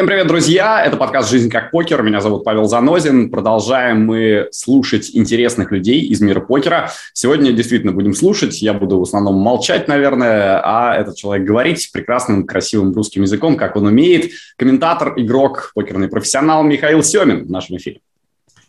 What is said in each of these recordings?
Всем привет, друзья! Это подкаст «Жизнь как покер». Меня зовут Павел Занозин. Продолжаем мы слушать интересных людей из мира покера. Сегодня действительно будем слушать. Я буду в основном молчать, наверное, а этот человек говорить прекрасным, красивым русским языком, как он умеет. Комментатор, игрок, покерный профессионал Михаил Семин в нашем эфире.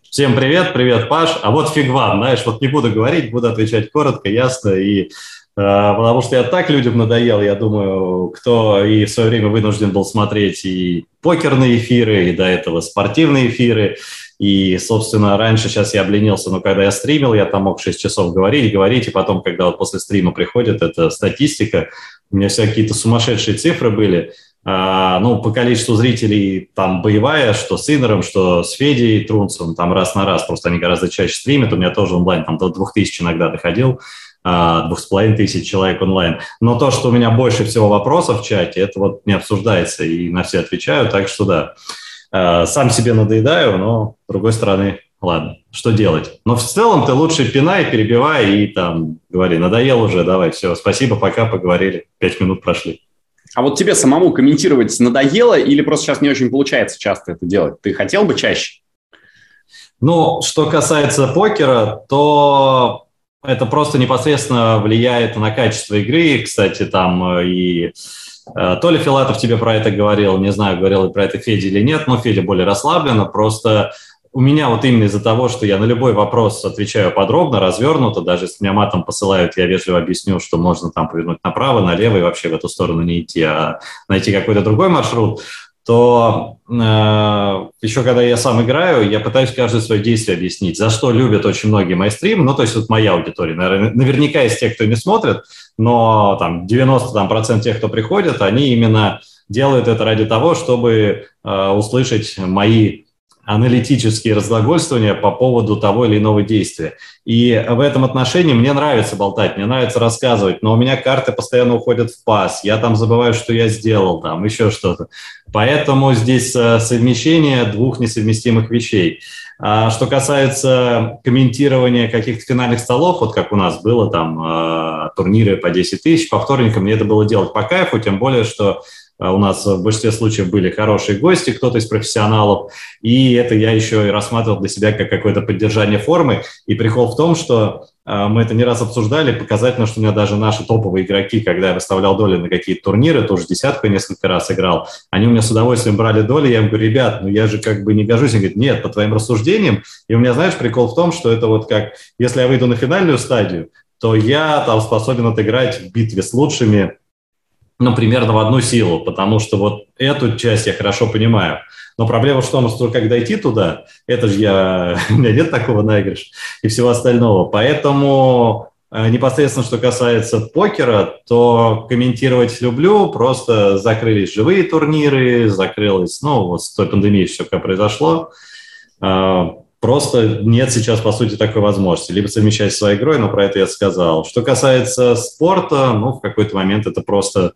Всем привет, привет, Паш. А вот фиг вам, знаешь, вот не буду говорить, буду отвечать коротко, ясно и потому что я так людям надоел, я думаю, кто и в свое время вынужден был смотреть и покерные эфиры, и до этого спортивные эфиры, и, собственно, раньше сейчас я обленился, но когда я стримил, я там мог 6 часов говорить, говорить, и потом, когда вот после стрима приходит эта статистика, у меня все какие-то сумасшедшие цифры были, а, ну, по количеству зрителей там боевая, что с Иннером, что с Федей Трунцем, там раз на раз, просто они гораздо чаще стримят, у меня тоже онлайн там до 2000 иногда доходил, двух с половиной тысяч человек онлайн. Но то, что у меня больше всего вопросов в чате, это вот не обсуждается, и на все отвечаю, так что да. А, сам себе надоедаю, но с другой стороны, ладно, что делать? Но в целом ты лучше пинай, перебивай и там говори, надоел уже, давай, все, спасибо, пока, поговорили, пять минут прошли. А вот тебе самому комментировать надоело или просто сейчас не очень получается часто это делать? Ты хотел бы чаще? Ну, что касается покера, то это просто непосредственно влияет на качество игры. Кстати, там э, и э, Толя Филатов тебе про это говорил, не знаю, говорил ли про это Федя или нет, но Федя более расслабленно, просто у меня вот именно из-за того, что я на любой вопрос отвечаю подробно, развернуто, даже если меня матом посылают, я вежливо объясню, что можно там повернуть направо, налево и вообще в эту сторону не идти, а найти какой-то другой маршрут, то э, еще когда я сам играю, я пытаюсь каждое свое действие объяснить, за что любят очень многие мои стримы, ну, то есть вот моя аудитория, наверное, наверняка из тех, кто не смотрит, но там 90% там, процент тех, кто приходит, они именно делают это ради того, чтобы э, услышать мои аналитические разглагольствования по поводу того или иного действия. И в этом отношении мне нравится болтать, мне нравится рассказывать, но у меня карты постоянно уходят в пас, я там забываю, что я сделал, там еще что-то. Поэтому здесь э, совмещение двух несовместимых вещей. А что касается комментирования каких-то финальных столов, вот как у нас было там э, турниры по 10 тысяч, по вторникам мне это было делать по кайфу, тем более, что у нас в большинстве случаев были хорошие гости, кто-то из профессионалов, и это я еще и рассматривал для себя как какое-то поддержание формы. И прикол в том, что а, мы это не раз обсуждали, показательно, что у меня даже наши топовые игроки, когда я выставлял доли на какие-то турниры, тоже десятку несколько раз играл, они у меня с удовольствием брали доли, я им говорю, ребят, ну я же как бы не гожусь. Они говорят, нет, по твоим рассуждениям. И у меня, знаешь, прикол в том, что это вот как, если я выйду на финальную стадию, то я там способен отыграть в битве с лучшими ну, примерно в одну силу, потому что вот эту часть я хорошо понимаю. Но проблема в том, что как дойти туда, это же я, у меня нет такого наигрыша и всего остального. Поэтому э, непосредственно, что касается покера, то комментировать люблю, просто закрылись живые турниры, закрылось, ну, вот с той пандемией все как произошло. А, просто нет сейчас, по сути, такой возможности. Либо совмещать своей игрой, но про это я сказал. Что касается спорта, ну, в какой-то момент это просто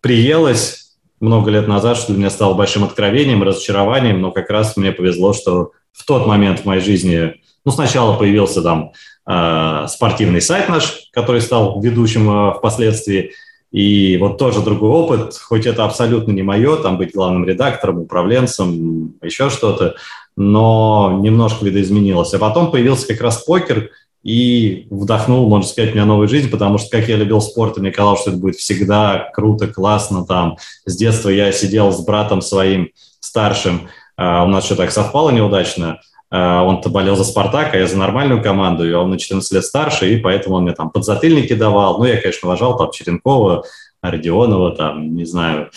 приелось много лет назад, что для меня стало большим откровением, разочарованием, но как раз мне повезло, что в тот момент в моей жизни, ну, сначала появился там э, спортивный сайт наш, который стал ведущим э, впоследствии, и вот тоже другой опыт, хоть это абсолютно не мое, там быть главным редактором, управленцем, еще что-то, но немножко видоизменилось. А потом появился как раз покер, и вдохнул, можно сказать, меня новую жизнь, потому что, как я любил спорт, и мне казалось, что это будет всегда круто, классно там. С детства я сидел с братом своим старшим, uh, у нас что так совпало неудачно, uh, он-то болел за «Спартак», а я за нормальную команду, и он на 14 лет старше, и поэтому он мне там подзатыльники давал. Ну, я, конечно, уважал там Черенкова, Родионова, там, не знаю,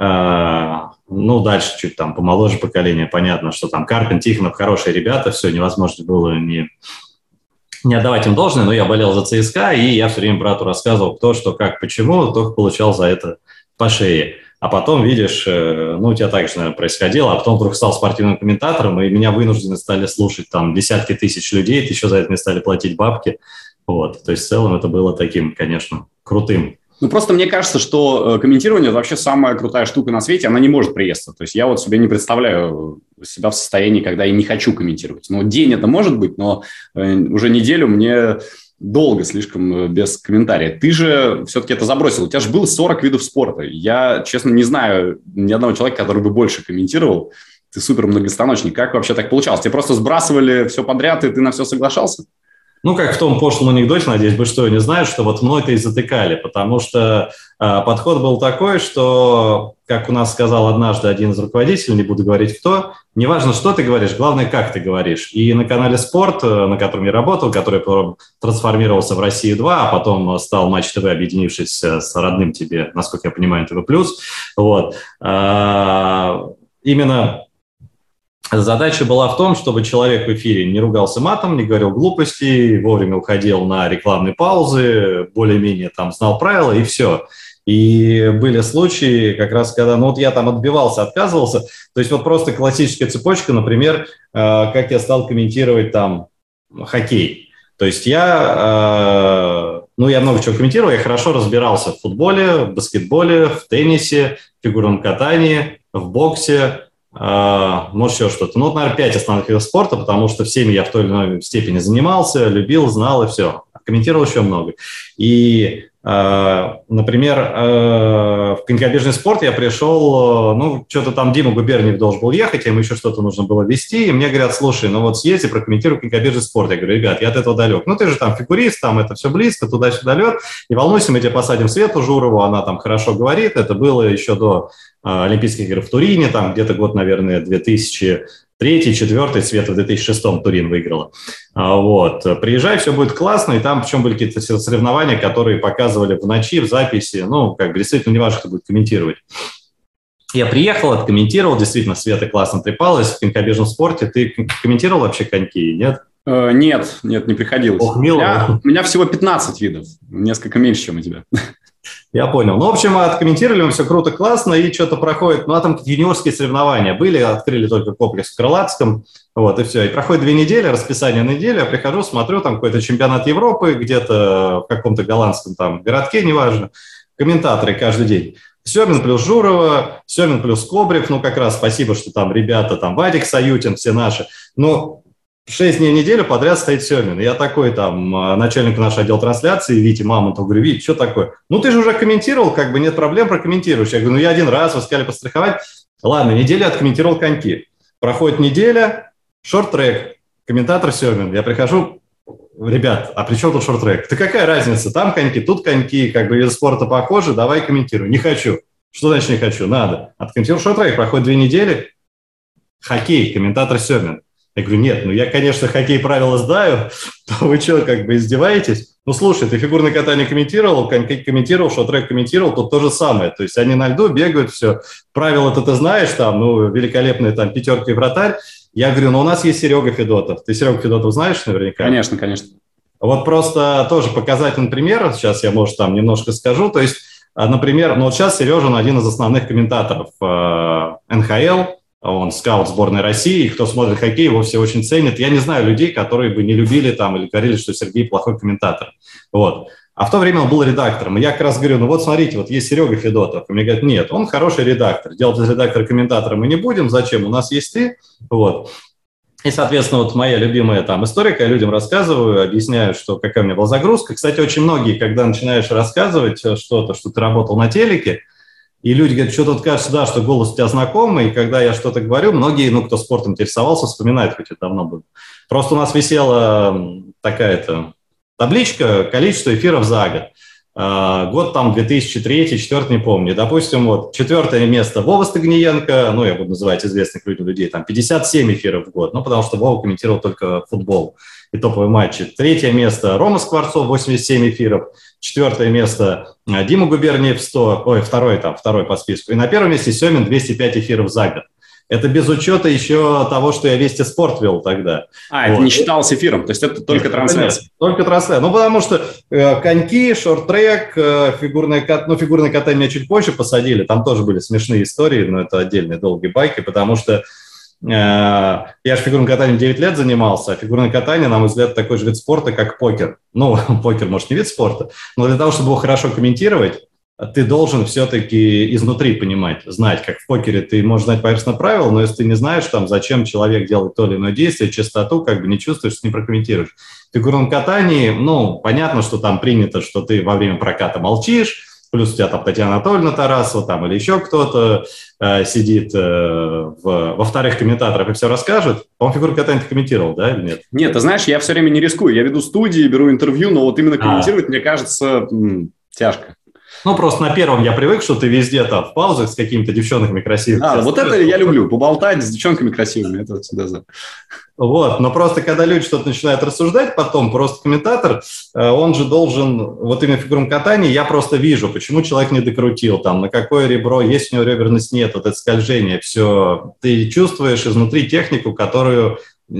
uh, ну, дальше чуть там помоложе поколение, понятно, что там Карпин, Тихонов, хорошие ребята, все, невозможно было не не отдавать им должное, но я болел за ЦСКА, и я все время брату рассказывал, кто, что, как, почему, только получал за это по шее. А потом, видишь, э, ну, у тебя так же, наверное, происходило, а потом вдруг стал спортивным комментатором, и меня вынуждены стали слушать там десятки тысяч людей, еще за это мне стали платить бабки. Вот, то есть в целом это было таким, конечно, крутым ну, просто мне кажется, что э, комментирование – это вообще самая крутая штука на свете, она не может приесться. То есть я вот себе не представляю себя в состоянии, когда я не хочу комментировать. Ну, день это может быть, но э, уже неделю мне долго слишком э, без комментария. Ты же все-таки это забросил. У тебя же было 40 видов спорта. Я, честно, не знаю ни одного человека, который бы больше комментировал. Ты супер многостаночник. Как вообще так получалось? Тебе просто сбрасывали все подряд, и ты на все соглашался? Ну, как в том пошлом анекдоте, надеюсь, бы что не знают, что вот мной-то и затыкали, потому что э, подход был такой, что, как у нас сказал однажды один из руководителей, не буду говорить кто, неважно, что ты говоришь, главное, как ты говоришь. И на канале «Спорт», э, на котором я работал, который трансформировался в «Россию-2», а потом стал «Матч ТВ», объединившись э, с родным тебе, насколько я понимаю, ТВ+, вот, э, именно Задача была в том, чтобы человек в эфире не ругался матом, не говорил глупостей, вовремя уходил на рекламные паузы, более-менее там знал правила и все. И были случаи, как раз когда, ну вот я там отбивался, отказывался, то есть вот просто классическая цепочка, например, э, как я стал комментировать там хоккей. То есть я, э, ну я много чего комментировал, я хорошо разбирался в футболе, в баскетболе, в теннисе, в фигурном катании, в боксе, может, еще что-то. Ну, вот, наверное, пять основных видов спорта, потому что всеми я в той или иной степени занимался, любил, знал и все. Комментировал еще много. И а, Например, а, в конькобежный спорт я пришел, ну, что-то там Дима Губерниев должен был ехать, ему еще что-то нужно было вести, и мне говорят, слушай, ну вот съезди, прокомментируй конькобежный спорт. Я говорю, ребят, я от этого далек. Ну, ты же там фигурист, там это все близко, туда-сюда лед. Не волнуйся, мы тебе посадим Свету Журову, она там хорошо говорит. Это было еще до Олимпийских игр в Турине, там где-то год, наверное, 2000 третий, четвертый, Света в 2006 Турин выиграла. А, вот. Приезжай, все будет классно, и там причем были какие-то соревнования, которые показывали в ночи, в записи, ну, как бы действительно не важно, кто будет комментировать. Я приехал, откомментировал, действительно, Света классно трепалась в конькобежном спорте. Ты комментировал вообще коньки, нет? Э, нет, нет, не приходилось. Ох, мило. У меня, у меня всего 15 видов, несколько меньше, чем у тебя. Я понял. Ну, в общем, откомментировали мы все круто, классно, и что-то проходит. Ну, а там юниорские соревнования были, открыли только комплекс в Крылатском, вот, и все. И проходит две недели, расписание недели, я прихожу, смотрю, там какой-то чемпионат Европы, где-то в каком-то голландском там городке, неважно, комментаторы каждый день. Семин плюс Журова, Семин плюс Кобрев, ну, как раз спасибо, что там ребята, там Вадик Саютин, все наши. Но Шесть дней в неделю подряд стоит Семин. Я такой там а, начальник нашего отдела трансляции, Витя Мамонтов, говорю, Вить, что такое? Ну, ты же уже комментировал, как бы нет проблем, прокомментируешь. Я говорю, ну, я один раз, вы сказали постраховать. Ладно, неделю откомментировал коньки. Проходит неделя, шорт-трек, комментатор Семин. Я прихожу, ребят, а при чем тут шорт-трек? Да какая разница? Там коньки, тут коньки, как бы вид спорта похожи, давай комментируй. Не хочу. Что значит не хочу? Надо. Откомментировал шорт-трек, проходит две недели, хоккей, комментатор Семин. Я говорю, нет, ну я, конечно, хоккей правила знаю, но вы что, как бы издеваетесь? Ну, слушай, ты фигурное катание комментировал, комментировал, шоу-трек комментировал, тут то же самое. То есть они на льду бегают, все. Правила-то ты знаешь, там, ну, великолепные там пятерки вратарь. Я говорю, ну, у нас есть Серега Федотов. Ты Серега Федотов знаешь наверняка? Конечно, конечно. Вот просто тоже показательный пример, сейчас я, может, там немножко скажу. То есть, а, например, ну вот сейчас Сережа он один из основных комментаторов э, НХЛ, он скаут сборной России, и кто смотрит хоккей, его все очень ценят. Я не знаю людей, которые бы не любили там или говорили, что Сергей плохой комментатор. Вот. А в то время он был редактором. И я как раз говорю, ну вот смотрите, вот есть Серега Федотов. И мне говорят, нет, он хороший редактор. Делать из редактора комментатора мы не будем. Зачем? У нас есть ты. Вот. И, соответственно, вот моя любимая там историка, я людям рассказываю, объясняю, что какая у меня была загрузка. Кстати, очень многие, когда начинаешь рассказывать что-то, что ты работал на телеке, и люди говорят, что тут кажется, да, что голос у тебя знакомый, и когда я что-то говорю, многие, ну, кто спортом интересовался, вспоминают, хоть это давно было. Просто у нас висела такая-то табличка, количество эфиров за год. А, год там 2003 2004 не помню. Допустим, вот четвертое место Вова Стагниенко, ну, я буду называть известных людям людей, там 57 эфиров в год, ну, потому что Вова комментировал только футбол и топовые матчи. Третье место Рома Скворцов, 87 эфиров. Четвертое место Дима Губерниев, 100, ой, второй там, второй по списку. И на первом месте Семин, 205 эфиров за год. Это без учета еще того, что я Вести Спорт вел тогда. А, вот. это не считалось эфиром, то есть это только это, трансляция? Только трансляция. Ну, потому что э, коньки, шорт-трек, э, фигурное, ну, фигурное катание меня чуть позже посадили, там тоже были смешные истории, но это отдельные долгие байки, потому что я же фигурным катанием 9 лет занимался, а фигурное катание, на мой взгляд, такой же вид спорта, как покер. Ну, покер, может, не вид спорта, но для того, чтобы его хорошо комментировать, ты должен все-таки изнутри понимать, знать, как в покере ты можешь знать поверхностно правила, но если ты не знаешь, там, зачем человек делает то или иное действие, частоту, как бы не чувствуешь, не прокомментируешь. В фигурном катании, ну, понятно, что там принято, что ты во время проката молчишь, плюс у тебя там Татьяна Анатольевна Тарасова там или еще кто-то э, сидит э, в, во вторых комментаторах и все расскажет. По-моему, фигуру катания ты комментировал, да, или нет? Нет, ты знаешь, я все время не рискую. Я веду студии, беру интервью, но вот именно а. комментировать, а. мне кажется, м- тяжко. Ну, просто на первом я привык, что ты везде там в паузах с какими-то девчонками красивыми. А, вот это я люблю, поболтать с девчонками красивыми, это всегда за. Вот, но просто когда люди что-то начинают рассуждать потом, просто комментатор, э, он же должен, вот именно в фигурном катании я просто вижу, почему человек не докрутил, там, на какое ребро, есть у него реберность, нет, вот это скольжение, все. Ты чувствуешь изнутри технику, которую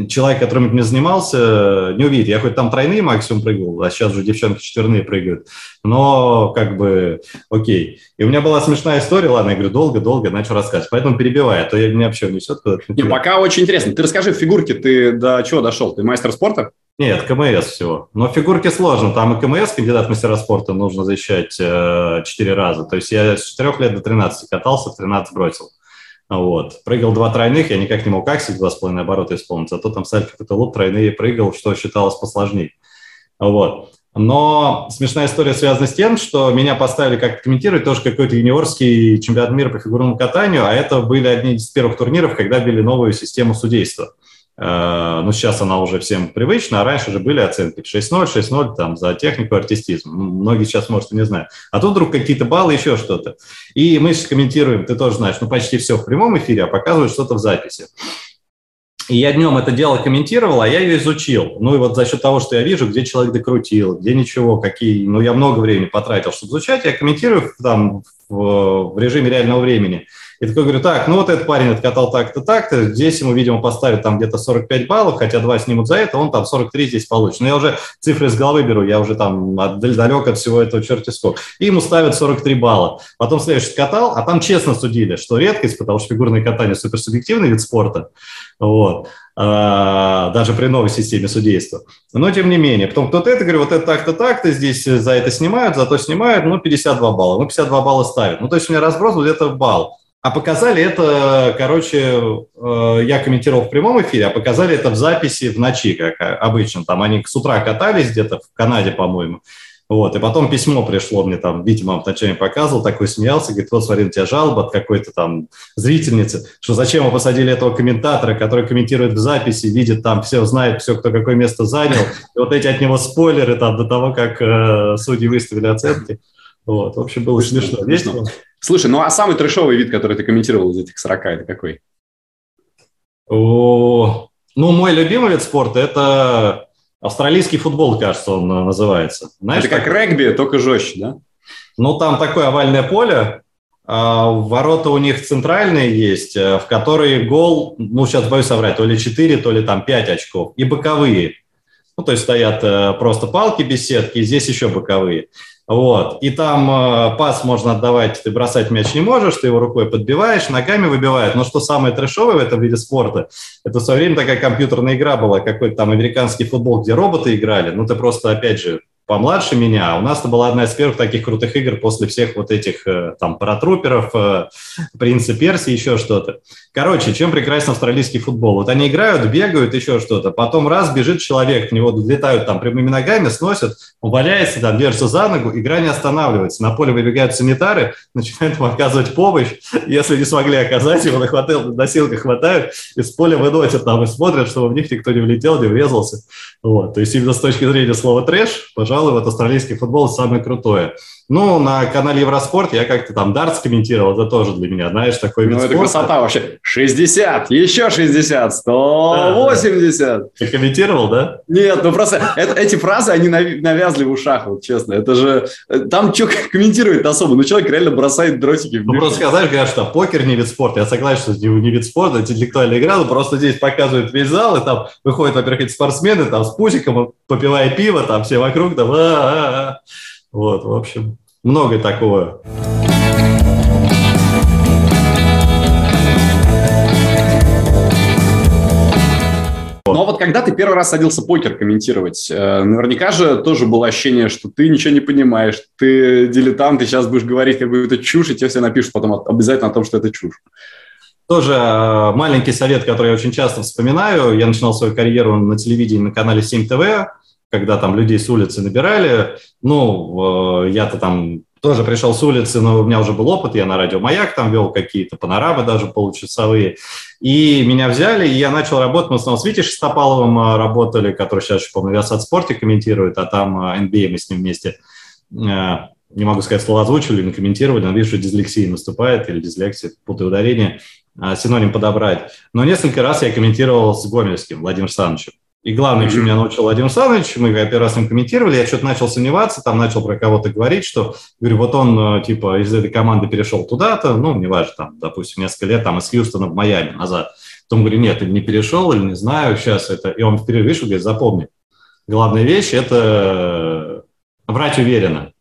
человек, которым не занимался, не увидит. Я хоть там тройные максимум прыгал, а сейчас уже девчонки четверные прыгают. Но как бы окей. И у меня была смешная история, ладно, я говорю, долго-долго начал рассказывать, поэтому перебиваю, а то я, меня вообще унесет куда-то. Не, пока очень интересно. Ты расскажи в фигурке, ты до чего дошел? Ты мастер спорта? Нет, КМС всего. Но в фигурке сложно. Там и КМС, кандидат мастера спорта, нужно защищать э, 4 раза. То есть я с 4 лет до 13 катался, в 13 бросил. Вот. Прыгал два тройных, я никак не мог аксель два с половиной оборота исполнить, зато там сальто каталут тройные прыгал, что считалось посложнее. Вот. Но смешная история связана с тем, что меня поставили как комментировать тоже какой-то юниорский чемпионат мира по фигурному катанию, а это были одни из первых турниров, когда ввели новую систему судейства. Э, ну, сейчас она уже всем привычна, а раньше же были оценки 6-0, 6-0 там за технику, артистизм. Многие сейчас, может, и не знают. А тут вдруг какие-то баллы, еще что-то. И мы сейчас комментируем, ты тоже знаешь, ну, почти все в прямом эфире, а показывают что-то в записи. И я днем это дело комментировал, а я ее изучил. Ну и вот за счет того, что я вижу, где человек докрутил, где ничего, какие... Ну, я много времени потратил, чтобы изучать. Я комментирую там в, в режиме реального времени – и такой говорю, так, ну вот этот парень откатал так-то, так-то, здесь ему, видимо, поставят там где-то 45 баллов, хотя два снимут за это, он там 43 здесь получит. Но я уже цифры из головы беру, я уже там далек от всего этого черти сколько. И ему ставят 43 балла. Потом следующий катал, а там честно судили, что редкость, потому что фигурное катание суперсубъективный вид спорта. Вот а, даже при новой системе судейства. Но тем не менее, потом кто-то это говорит, вот это так-то, так-то, здесь за это снимают, зато снимают, ну, 52 балла. Ну, 52 балла ставят. Ну, то есть у меня разброс где-то балл. А показали это, короче, э, я комментировал в прямом эфире, а показали это в записи в ночи, как обычно. Там они с утра катались где-то в Канаде, по-моему. Вот, и потом письмо пришло мне там, видимо, вначале показывал, такой смеялся, говорит, вот смотри, у тебя жалоба от какой-то там зрительницы, что зачем вы посадили этого комментатора, который комментирует в записи, видит там все, знает все, кто какое место занял, и вот эти от него спойлеры там до того, как э, судьи выставили оценки. Вот, в общем, было смешно. Весело. Слушай, ну а самый трешовый вид, который ты комментировал из этих 40, это какой? О, ну, мой любимый вид спорта – это австралийский футбол, кажется, он э, называется. Знаешь, это как так... регби, только жестче, да? Ну, там такое овальное поле, а ворота у них центральные есть, э, в которые гол, ну, сейчас боюсь соврать, то ли 4, то ли там 5 очков, и боковые. Ну, то есть стоят э, просто палки без сетки, и здесь еще боковые. Вот. И там э, пас можно отдавать, ты бросать мяч не можешь, ты его рукой подбиваешь, ногами выбивают. Но что самое трешовое в этом виде спорта, это в свое время такая компьютерная игра была, какой-то там американский футбол, где роботы играли. Ну, ты просто, опять же, помладше меня. У нас это была одна из первых таких крутых игр после всех вот этих э, там паратруперов, э, принца Персии, еще что-то. Короче, чем прекрасен австралийский футбол? Вот они играют, бегают, еще что-то. Потом раз бежит человек, в него летают там прямыми ногами, сносят, он там, держится за ногу, игра не останавливается. На поле выбегают санитары, начинают ему оказывать помощь. Если не смогли оказать, его на носилках хватают, из поля выносят там и смотрят, чтобы в них никто не влетел, не врезался. Вот. То есть именно с точки зрения слова трэш, пожалуй, вот австралийский футбол самое крутое. Ну, на канале Евроспорт я как-то там дартс комментировал, это тоже для меня, знаешь, такой вид Ну, это красота вообще. 60, еще 60, 180. Да, Ты комментировал, да? Нет, ну просто это, эти фразы, они навязли в ушах, вот честно. Это же, там что комментировать особо? Ну, человек реально бросает дротики. В ну, просто сказать, говорят, что покер не вид спорта. Я согласен, что не вид спорта, это интеллектуальная игра, но просто здесь показывают весь зал, и там выходят, во-первых, эти спортсмены, там с пусиком, попивая пиво, там все вокруг, там, а-а-а. Вот, в общем, много такого. Ну а вот когда ты первый раз садился покер комментировать, э, наверняка же тоже было ощущение, что ты ничего не понимаешь, ты дилетант, ты сейчас будешь говорить какую-то чушь, и тебе все напишут потом обязательно о том, что это чушь. Тоже э, маленький совет, который я очень часто вспоминаю. Я начинал свою карьеру на телевидении на канале 7 ТВ, когда там людей с улицы набирали. Ну, э, я-то там тоже пришел с улицы, но у меня уже был опыт, я на радио «Маяк» там вел какие-то панорамы даже получасовые. И меня взяли, и я начал работать, мы основном с Витей Шестопаловым э, работали, который сейчас, по-моему, Виасат спорте комментирует, а там NBA мы с ним вместе не могу сказать, слово озвучивали, но комментировали, но вижу, дислексия наступает, или дислексия, путаю ударение. Синоним подобрать. Но несколько раз я комментировал с Гомельским Владимиром Александровичем. И главное, чему меня научил Владимир Александрович, мы первый раз с ним комментировали, я что-то начал сомневаться, там начал про кого-то говорить, что, говорю, вот он, э, типа, из этой команды перешел туда-то, ну, неважно, там, допустим, несколько лет, там, из Хьюстона в Майами назад. Потом говорю, нет, или не перешел, или не знаю, сейчас это... И он в перерыве вышел, говорит, запомни, главная вещь – это врать уверенно.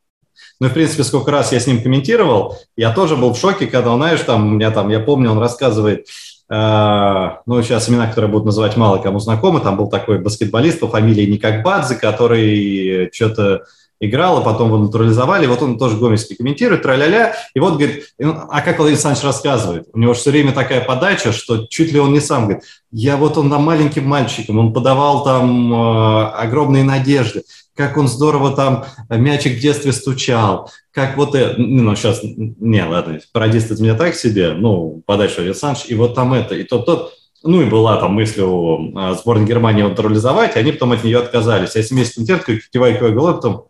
Ну, в принципе, сколько раз я с ним комментировал, я тоже был в шоке, когда, знаешь, там, у меня там, я помню, он рассказывает, ну, сейчас имена, которые будут называть мало кому знакомы, там был такой баскетболист по фамилии Никакбадзе, который что-то играл, а потом его натурализовали, вот он тоже гомельский комментирует, тра-ля-ля, и вот говорит, а как Владимир Александрович рассказывает, у него все время такая подача, что чуть ли он не сам говорит, я вот он там маленьким мальчиком, он подавал там э, огромные надежды, как он здорово там мячик в детстве стучал, как вот это, ну, сейчас, не, ладно, пародист это меня так себе, ну, подальше Александр, и вот там это, и тот, тот, ну, и была там мысль у а, сборной Германии натурализовать, и они потом от нее отказались. А 70 комитет, кивай, кивай, головой, потом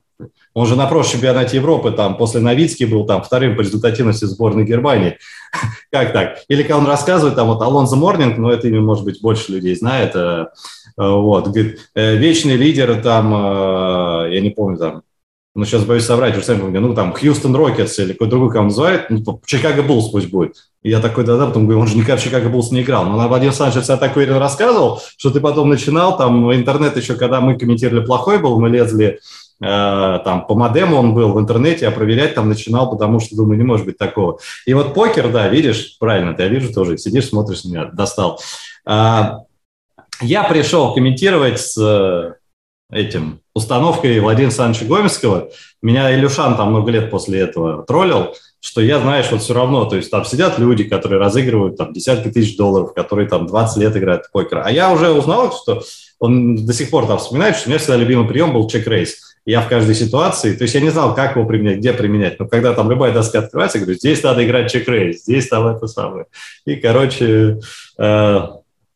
он же на прошлом чемпионате Европы там после Новицки был там вторым по результативности сборной Германии. как так? Или когда он рассказывает, там вот Алонзо Морнинг, но это имя, может быть, больше людей знает, э, Э, вот, говорит, э, вечный лидер там, э, я не помню там, ну, сейчас боюсь соврать, уже сами ну, там, Хьюстон Рокетс или какой-то другой команду называют, ну, Чикаго Буллс пусть будет. И я такой, да-да, потом говорю, он же никак в Чикаго Буллс не играл. Но на Владимир Санчес я такой рассказывал, что ты потом начинал, там, интернет еще, когда мы комментировали плохой был, мы лезли, э, там, по модему он был в интернете, а проверять там начинал, потому что, думаю, не может быть такого. И вот покер, да, видишь, правильно, ты я вижу тоже, сидишь, смотришь на меня, достал. А, я пришел комментировать с э, этим установкой Владимира Александровича Гомельского. Меня Илюшан там много лет после этого троллил, что я, знаешь, вот все равно, то есть там сидят люди, которые разыгрывают там десятки тысяч долларов, которые там 20 лет играют в покер. А я уже узнал, что он до сих пор там вспоминает, что у меня всегда любимый прием был чек-рейс. Я в каждой ситуации, то есть я не знал, как его применять, где применять, но когда там любая доска открывается, я говорю, здесь надо играть чек-рейс, здесь там это самое. И, короче, э,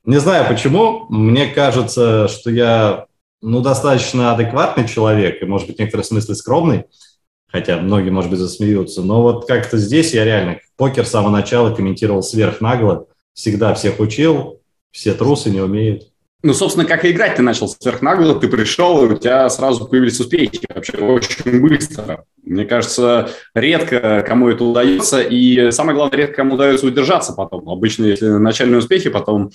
не знаю почему, мне кажется, что я ну, достаточно адекватный человек и, может быть, в некотором смысле скромный, хотя многие, может быть, засмеются, но вот как-то здесь я реально покер с самого начала комментировал сверхнагло, всегда всех учил, все трусы не умеют. Ну, собственно, как и играть ты начал сверхнагло, ты пришел, и у тебя сразу появились успехи вообще очень быстро. Мне кажется, редко кому это удается, и самое главное, редко кому удается удержаться потом. Обычно, если начальные успехи, потом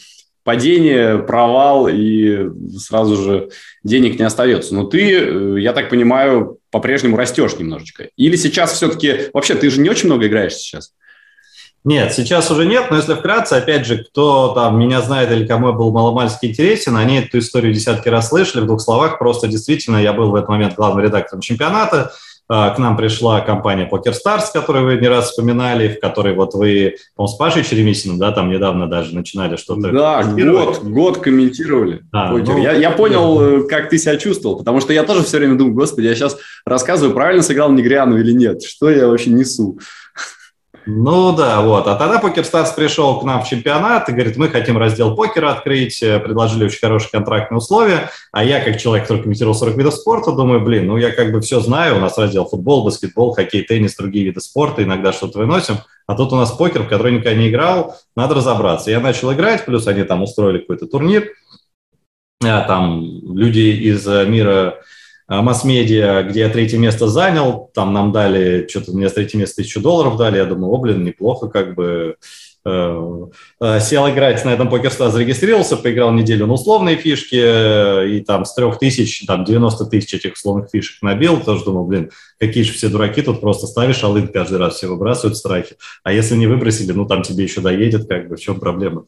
падение, провал, и сразу же денег не остается. Но ты, э, я так понимаю, по-прежнему растешь немножечко. Или сейчас все-таки... Вообще, ты же не очень много играешь сейчас? Нет, сейчас уже нет, но если вкратце, опять же, кто там меня знает или кому я был маломальски интересен, они эту историю десятки раз слышали, в двух словах, просто действительно я был в этот момент главным редактором чемпионата, к нам пришла компания PokerStars, которую вы не раз вспоминали, в которой вот вы, по с Пашей Черемисиным, да, там недавно даже начинали что-то Да, год, год комментировали. А, ну, я, я понял, да. Э, как ты себя чувствовал, потому что я тоже все время думаю, господи, я сейчас рассказываю, правильно сыграл Негряну или нет, что я вообще несу. Ну да, вот. А тогда PokerStars пришел к нам в чемпионат и говорит, мы хотим раздел покера открыть, э, предложили очень хорошие контрактные условия, а я, как человек, который комментировал 40 видов спорта, думаю, блин, ну я как бы все знаю, у нас раздел футбол, баскетбол, хоккей, теннис, другие виды спорта, иногда что-то выносим, а тут у нас покер, в который никогда не играл, надо разобраться. Я начал играть, плюс они там устроили какой-то турнир, а, там люди из э, мира масс-медиа, где я третье место занял, там нам дали, что-то мне третье место тысячу долларов дали, я думаю, о, блин, неплохо, как бы, сел играть на этом покерстар, зарегистрировался, поиграл неделю на условные фишки, э, и там с трех тысяч, там 90 тысяч этих условных фишек набил, тоже думал, блин, какие же все дураки, тут просто ставишь алын каждый раз, все выбрасывают страхи. А если не выбросили, ну там тебе еще доедет, как бы, в чем проблема?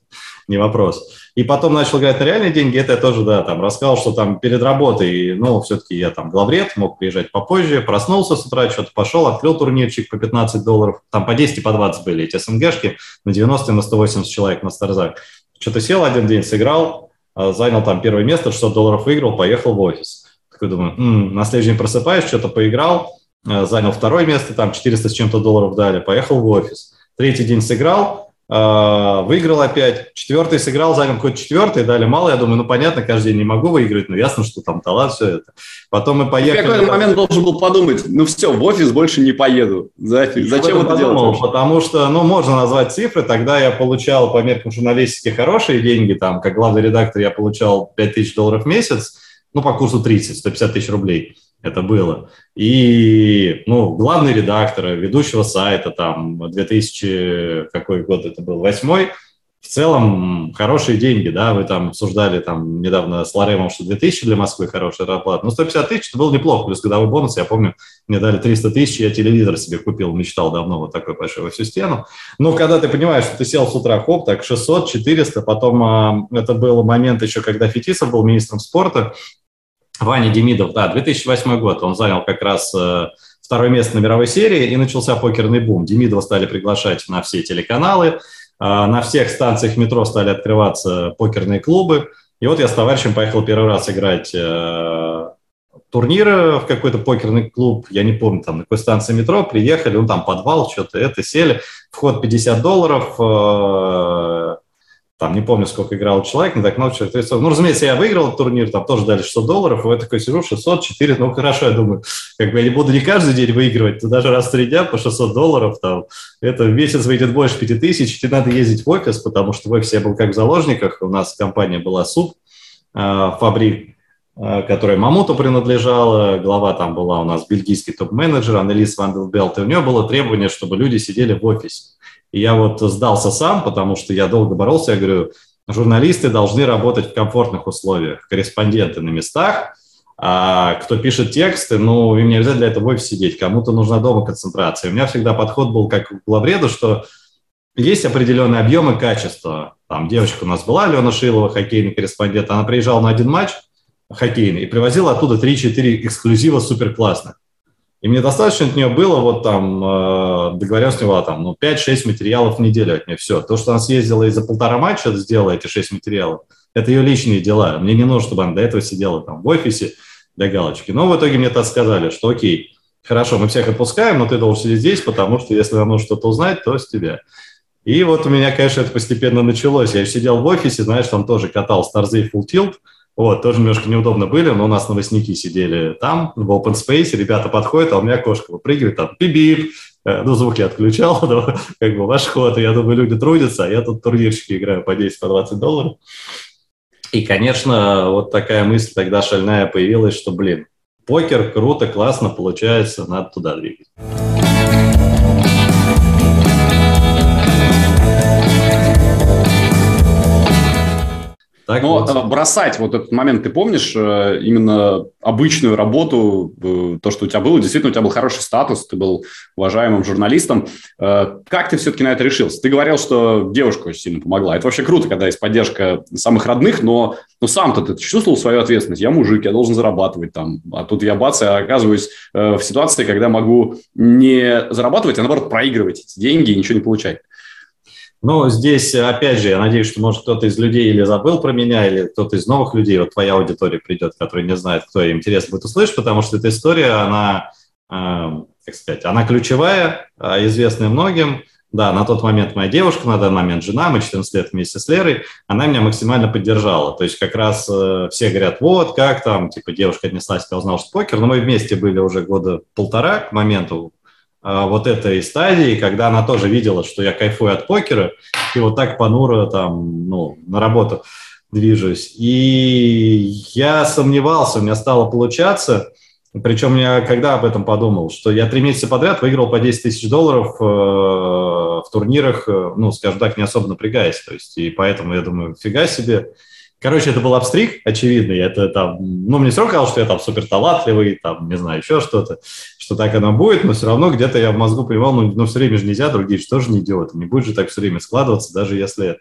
Не вопрос. И потом начал играть на реальные деньги, это я тоже, да, там рассказал, что там перед работой, ну, все-таки я там главред, мог приезжать попозже, проснулся с утра, что-то пошел, открыл турнирчик по 15 долларов, там по 10 и по 20 были эти СНГшки, на 90 и на 180 человек на Старзак. Что-то сел один день, сыграл, а, занял там первое место, 600 долларов выиграл, поехал в офис. Такой думаю, м-м, на следующий день просыпаюсь, что-то поиграл, а, занял второе место, там 400 с чем-то долларов дали, поехал в офис. Третий день сыграл, выиграл опять, четвертый сыграл, занял какой-то четвертый, дали мало, я думаю, ну понятно, каждый день не могу выиграть, но ясно, что там талант, все это. Потом мы поехали... В какой момент должен был подумать, ну все, в офис больше не поеду. Зачем это подумал, делать? Потому что, ну, можно назвать цифры, тогда я получал по меркам журналистики хорошие деньги, там, как главный редактор я получал 5000 долларов в месяц, ну, по курсу 30, 150 тысяч рублей это было. И, ну, главный редактор, ведущего сайта, там, 2000, какой год это был, восьмой, в целом хорошие деньги, да, вы там обсуждали там недавно с Ларемом, что 2000 для Москвы хорошая зарплата, но 150 тысяч это было неплохо, плюс годовой бонус, я помню, мне дали 300 тысяч, я телевизор себе купил, мечтал давно вот такой большой во всю стену. Но когда ты понимаешь, что ты сел с утра, хоп, так 600, 400, потом э, это был момент еще, когда Фетисов был министром спорта, Ваня Демидов, да, 2008 год, он занял как раз э, второе место на мировой серии, и начался покерный бум. Демидова стали приглашать на все телеканалы, э, на всех станциях метро стали открываться покерные клубы. И вот я с товарищем поехал первый раз играть э, турниры в какой-то покерный клуб, я не помню, там на какой станции метро, приехали, ну там подвал, что-то это, сели, вход 50 долларов, там, не помню, сколько играл человек, не так много человек. То есть, ну, разумеется, я выиграл турнир, там тоже дали 600 долларов, и я такой сижу, 600, 4, ну, хорошо, я думаю, как бы я не буду не каждый день выигрывать, но даже раз в три дня по 600 долларов, там, это в месяц выйдет больше 5000, тебе надо ездить в офис, потому что в офисе я был как в заложниках, у нас компания была СУП, э, фабрик, э, которая Мамуту принадлежала, глава там была у нас бельгийский топ-менеджер, Аннелис Ванделбелт, и у нее было требование, чтобы люди сидели в офисе. Я вот сдался сам, потому что я долго боролся. Я говорю, журналисты должны работать в комфортных условиях, корреспонденты на местах, а кто пишет тексты, ну, им нельзя для этого в офисе сидеть, кому-то нужна дома концентрация. У меня всегда подход был как к главреду, что есть определенные объемы качества. Там девочка у нас была, Алена Шилова, хоккейный корреспондент, она приезжала на один матч хоккейный и привозила оттуда 3-4 эксклюзива супер классных. И мне достаточно от нее было, вот там, э, договоренность была там, ну, 5-6 материалов в неделю от нее, все. То, что она съездила и за полтора матча сделала эти 6 материалов, это ее личные дела. Мне не нужно, чтобы она до этого сидела там в офисе для галочки. Но в итоге мне так сказали, что окей, хорошо, мы всех отпускаем, но ты должен сидеть здесь, потому что если нам нужно что-то узнать, то с тебя. И вот у меня, конечно, это постепенно началось. Я сидел в офисе, знаешь, там тоже катал старзы и full tilt, вот, тоже немножко неудобно были, но у нас новостники сидели там, в open space, ребята подходят, а у меня кошка выпрыгивает, там, пип э, ну, звук я отключал, но, как бы ваш ход, я думаю, люди трудятся, а я тут турнирчики играю по 10-20 по долларов. И, конечно, вот такая мысль тогда шальная появилась, что, блин, покер круто, классно получается, надо туда двигать. Так Но вот. Э, бросать вот этот момент, ты помнишь, э, именно обычную работу, э, то, что у тебя было, действительно, у тебя был хороший статус, ты был уважаемым журналистом. Как ты все-таки на это решился? Ты говорил, что девушка очень сильно помогла. Это вообще круто, когда есть поддержка самых родных, но, но сам-то ты чувствовал свою ответственность. Я мужик, я должен зарабатывать там. А тут я бац, я оказываюсь в ситуации, когда могу не зарабатывать, а наоборот проигрывать эти деньги и ничего не получать. Ну, здесь, опять же, я надеюсь, что, может, кто-то из людей или забыл про меня, или кто-то из новых людей, вот твоя аудитория придет, которая не знает, кто им интересно будет услышать, потому что эта история, она, э, как сказать, она ключевая, э, известная многим. Да, на тот момент моя девушка, на данный момент жена, мы 14 лет вместе с Лерой, она меня максимально поддержала. То есть как раз э, все говорят, вот, как там, типа, девушка отнеслась, я узнал, что покер, но мы вместе были уже года полтора к моменту а, вот этой стадии, когда она тоже видела, что я кайфую от покера, и вот так понуро там, ну, на работу движусь. И я сомневался, у меня стало получаться, причем я когда об этом подумал, что я три месяца подряд выиграл по 10 тысяч долларов э, в турнирах, ну, скажем так, не особо напрягаясь. То есть, и поэтому я думаю, фига себе, Короче, это был обстриг очевидный. Это там, ну, мне все равно казалось, что я там супер талантливый, там, не знаю, еще что-то, что так оно будет, но все равно где-то я в мозгу понимал, ну, ну все время же нельзя, другие же не делают, не будет же так все время складываться, даже если это.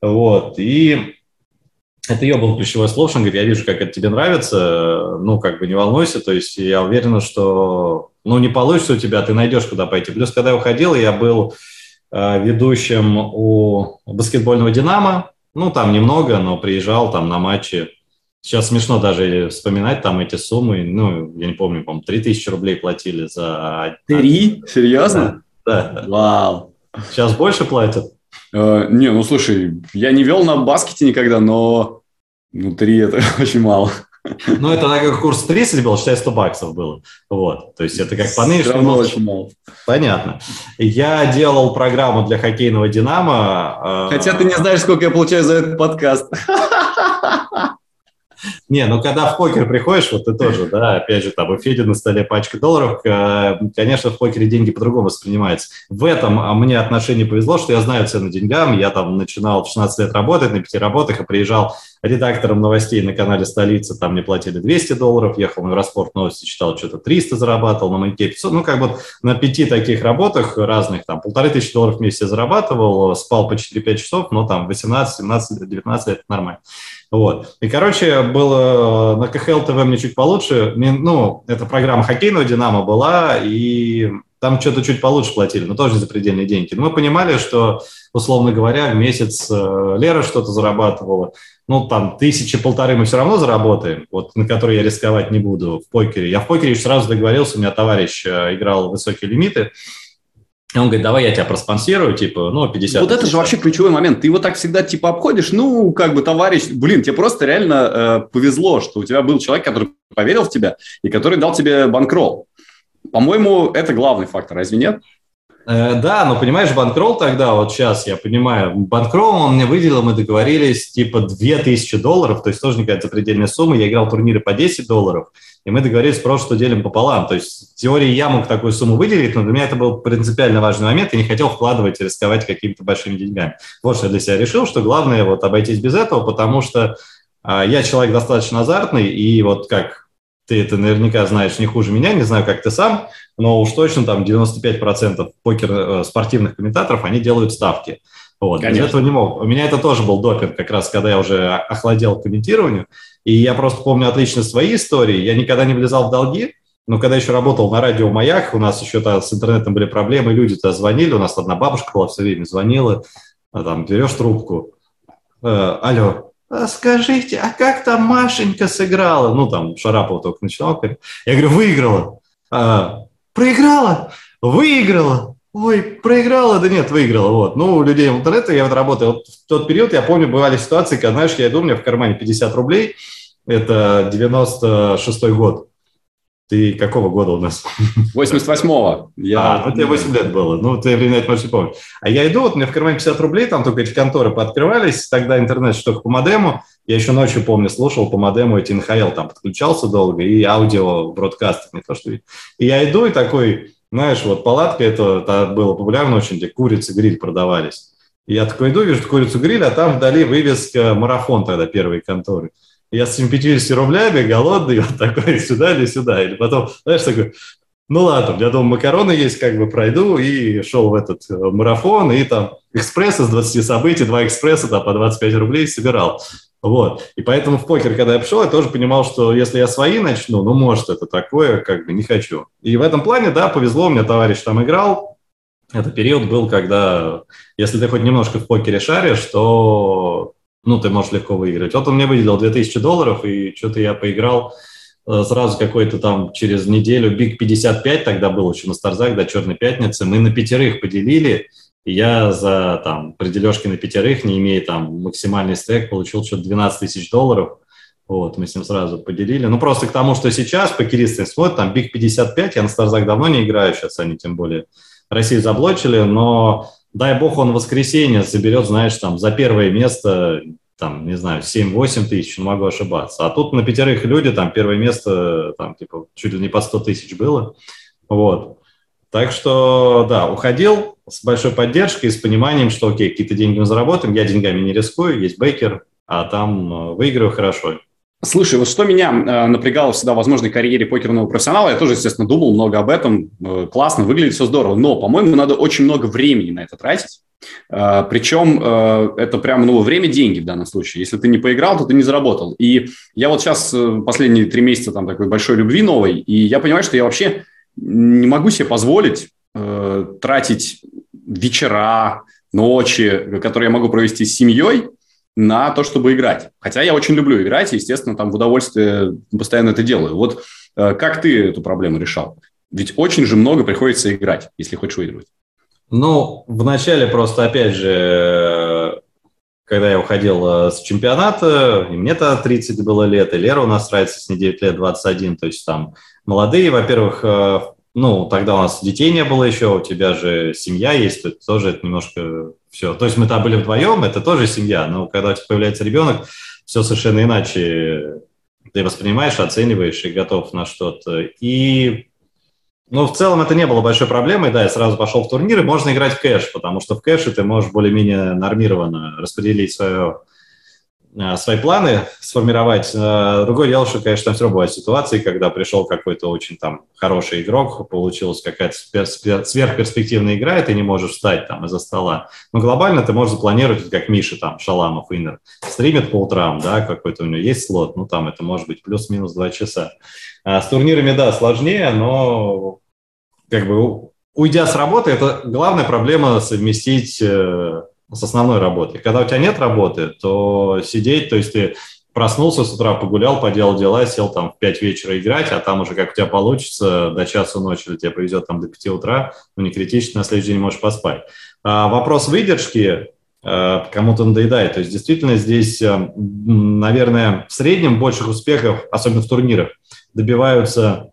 Вот, и это ее был ключевой слово, что он говорит, я вижу, как это тебе нравится, ну, как бы не волнуйся, то есть я уверен, что, ну, не получится у тебя, ты найдешь, куда пойти. Плюс, когда я уходил, я был э, ведущим у баскетбольного «Динамо», ну, там немного, но приезжал там на матчи. Сейчас смешно даже вспоминать там эти суммы. Ну, я не помню, по-моему, 3000 рублей платили за... Три? Серьезно? Да. да. Вау. Сейчас больше платят? Uh, не, ну слушай, я не вел на баскете никогда, но ну, три это очень мало. Ну, это как курс 30 был, считай, 100 баксов было. Вот. То есть это как по нынешнему... очень мало. Понятно. Я делал программу для хоккейного «Динамо». А, Хотя ты не знаешь, сколько я получаю за этот подкаст. Не, ну когда в покер приходишь, вот ты тоже, да, опять же, там у Феди на столе пачка долларов, э, конечно, в покере деньги по-другому воспринимаются. В этом мне отношение повезло, что я знаю цену деньгам, я там начинал в 16 лет работать на пяти работах и приезжал редактором новостей на канале «Столица», там мне платили 200 долларов, ехал на Евроспорт новости, читал, что-то 300 зарабатывал, на Маяке 500, ну, как бы на пяти таких работах разных, там, полторы тысячи долларов в месяц я зарабатывал, спал по 4-5 часов, но там 18, 17, 19 лет, нормально. Вот. И, короче, было на КХЛ ТВ мне чуть получше. Ну, эта программа хоккейного «Динамо» была, и там что-то чуть получше платили, но тоже запредельные деньги. Но мы понимали, что, условно говоря, в месяц э, Лера что-то зарабатывала. Ну, там, тысячи, полторы мы все равно заработаем, вот, на которые я рисковать не буду в покере. Я в покере сразу договорился, у меня товарищ э, играл высокие лимиты, и он говорит, давай я тебя проспонсирую, типа, ну, 50 Вот это же вообще ключевой момент. Ты его так всегда, типа, обходишь, ну, как бы, товарищ, блин, тебе просто реально э, повезло, что у тебя был человек, который поверил в тебя и который дал тебе банкролл. По-моему, это главный фактор, разве нет? Э, да, но понимаешь, банкролл тогда, вот сейчас я понимаю, банкролл он мне выделил, мы договорились, типа 2000 долларов, то есть тоже не какая-то предельная сумма, я играл турниры по 10 долларов, и мы договорились просто, что делим пополам. То есть в теории я мог такую сумму выделить, но для меня это был принципиально важный момент, и не хотел вкладывать и рисковать какими-то большими деньгами. Вот что я для себя решил, что главное вот обойтись без этого, потому что а, я человек достаточно азартный, и вот как ты это наверняка знаешь не хуже меня, не знаю, как ты сам, но уж точно там 95% покер э, спортивных комментаторов, они делают ставки. Вот, Конечно. без этого не мог. У меня это тоже был допинг, как раз когда я уже охладел к комментированию. И я просто помню отлично свои истории. Я никогда не влезал в долги, но когда еще работал на радио «Маяк», у нас еще -то с интернетом были проблемы, люди туда звонили, у нас одна бабушка была все время, звонила, а там берешь трубку, э, алло, скажите, а как там Машенька сыграла? Ну, там Шарапова только начинал. Я говорю, выиграла. А, проиграла? Выиграла. Ой, проиграла, да нет, выиграла. Вот. Ну, у людей в интернете я вот работаю. Вот в тот период, я помню, бывали ситуации, когда, знаешь, я иду, у меня в кармане 50 рублей, это 96-й год. Ты какого года у нас? 88-го. Я... А, ну тебе 8 лет было. Ну, ты время можешь не помнить. А я иду, вот у меня в кармане 50 рублей, там только эти конторы пооткрывались, тогда интернет что по модему. Я еще ночью, помню, слушал по модему эти НХЛ, там подключался долго, и аудио бродкаст, не то что... И я иду, и такой, знаешь, вот палатка, это, это было популярно очень, где курицы, гриль продавались. И я такой иду, вижу курицу гриль, а там вдали вывеска марафон тогда, первые конторы. Я с этими 50 рублями голодный, вот такой сюда или сюда. Или потом, знаешь, такой, ну ладно, у меня дома макароны есть, как бы пройду, и шел в этот э, марафон, и там экспресс из 20 событий, два экспресса там по 25 рублей собирал. Вот. И поэтому в покер, когда я пришел, я тоже понимал, что если я свои начну, ну, может, это такое, как бы не хочу. И в этом плане, да, повезло, мне товарищ там играл. Это период был, когда, если ты хоть немножко в покере шаришь, то, ну, ты можешь легко выиграть. Вот он мне выделил 2000 долларов, и что-то я поиграл э, сразу какой-то там через неделю, Big 55 тогда был еще на Старзах, да, Черной пятницы, мы на пятерых поделили, и я за там, при дележке на пятерых, не имея там максимальный стек, получил что-то 12 тысяч долларов. Вот, мы с ним сразу поделили. Ну, просто к тому, что сейчас покеристы смотрят, там Big 55, я на Старзах давно не играю, сейчас они тем более Россию заблочили, но дай бог он в воскресенье заберет, знаешь, там за первое место, там, не знаю, 7-8 тысяч, могу ошибаться. А тут на пятерых люди, там первое место, там, типа, чуть ли не по 100 тысяч было. Вот. Так что, да, уходил с большой поддержкой, с пониманием, что, окей, какие-то деньги мы заработаем, я деньгами не рискую, есть бейкер, а там э, выигрываю хорошо. Слушай, вот что меня э, напрягало всегда в возможной карьере покерного профессионала, я тоже, естественно, думал много об этом, э, классно, выглядит все здорово, но, по-моему, надо очень много времени на это тратить. Э, причем э, это прямо, ну, время – деньги в данном случае. Если ты не поиграл, то ты не заработал. И я вот сейчас э, последние три месяца там такой большой любви новой, и я понимаю, что я вообще не могу себе позволить э, тратить вечера, ночи, которые я могу провести с семьей, на то, чтобы играть. Хотя я очень люблю играть, и, естественно, там в удовольствие постоянно это делаю. Вот э, как ты эту проблему решал? Ведь очень же много приходится играть, если хочешь выигрывать. Ну, вначале просто, опять же, когда я уходил э, с чемпионата, и мне-то 30 было лет, и Лера у нас нравится с ней 9 лет, 21, то есть там молодые, во-первых, э, ну, тогда у нас детей не было еще, у тебя же семья есть, то тоже это немножко все. То есть мы там были вдвоем, это тоже семья, но когда у тебя появляется ребенок, все совершенно иначе ты воспринимаешь, оцениваешь и готов на что-то. И, ну, в целом это не было большой проблемой, да, я сразу пошел в турниры, можно играть в кэш, потому что в кэше ты можешь более-менее нормированно распределить свое Э, свои планы сформировать. Э, другое дело, что, конечно, там все равно бывают ситуации, когда пришел какой-то очень там хороший игрок, получилась какая-то сверхперспективная игра, и ты не можешь встать там из-за стола. Но глобально ты можешь запланировать, как Миша там, Шаламов, Иннер, стримит по утрам, да, какой-то у него есть слот, ну там это может быть плюс-минус два часа. А с турнирами, да, сложнее, но как бы уйдя с работы, это главная проблема совместить э, с основной работой. Когда у тебя нет работы, то сидеть, то есть ты проснулся с утра, погулял, поделал дела, сел там в 5 вечера играть, а там уже как у тебя получится до часу ночи, или тебе повезет там до 5 утра, ну не критично, на следующий день можешь поспать. А вопрос выдержки э, кому-то надоедает. То есть действительно здесь, э, наверное, в среднем больших успехов, особенно в турнирах, добиваются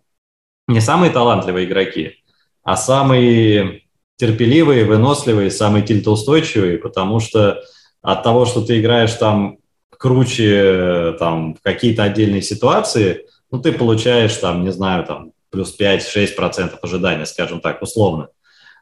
не самые талантливые игроки, а самые терпеливые, выносливые, самые тильтоустойчивые, потому что от того, что ты играешь там круче там, в какие-то отдельные ситуации, ну, ты получаешь там, не знаю, там, плюс 5-6% ожидания, скажем так, условно.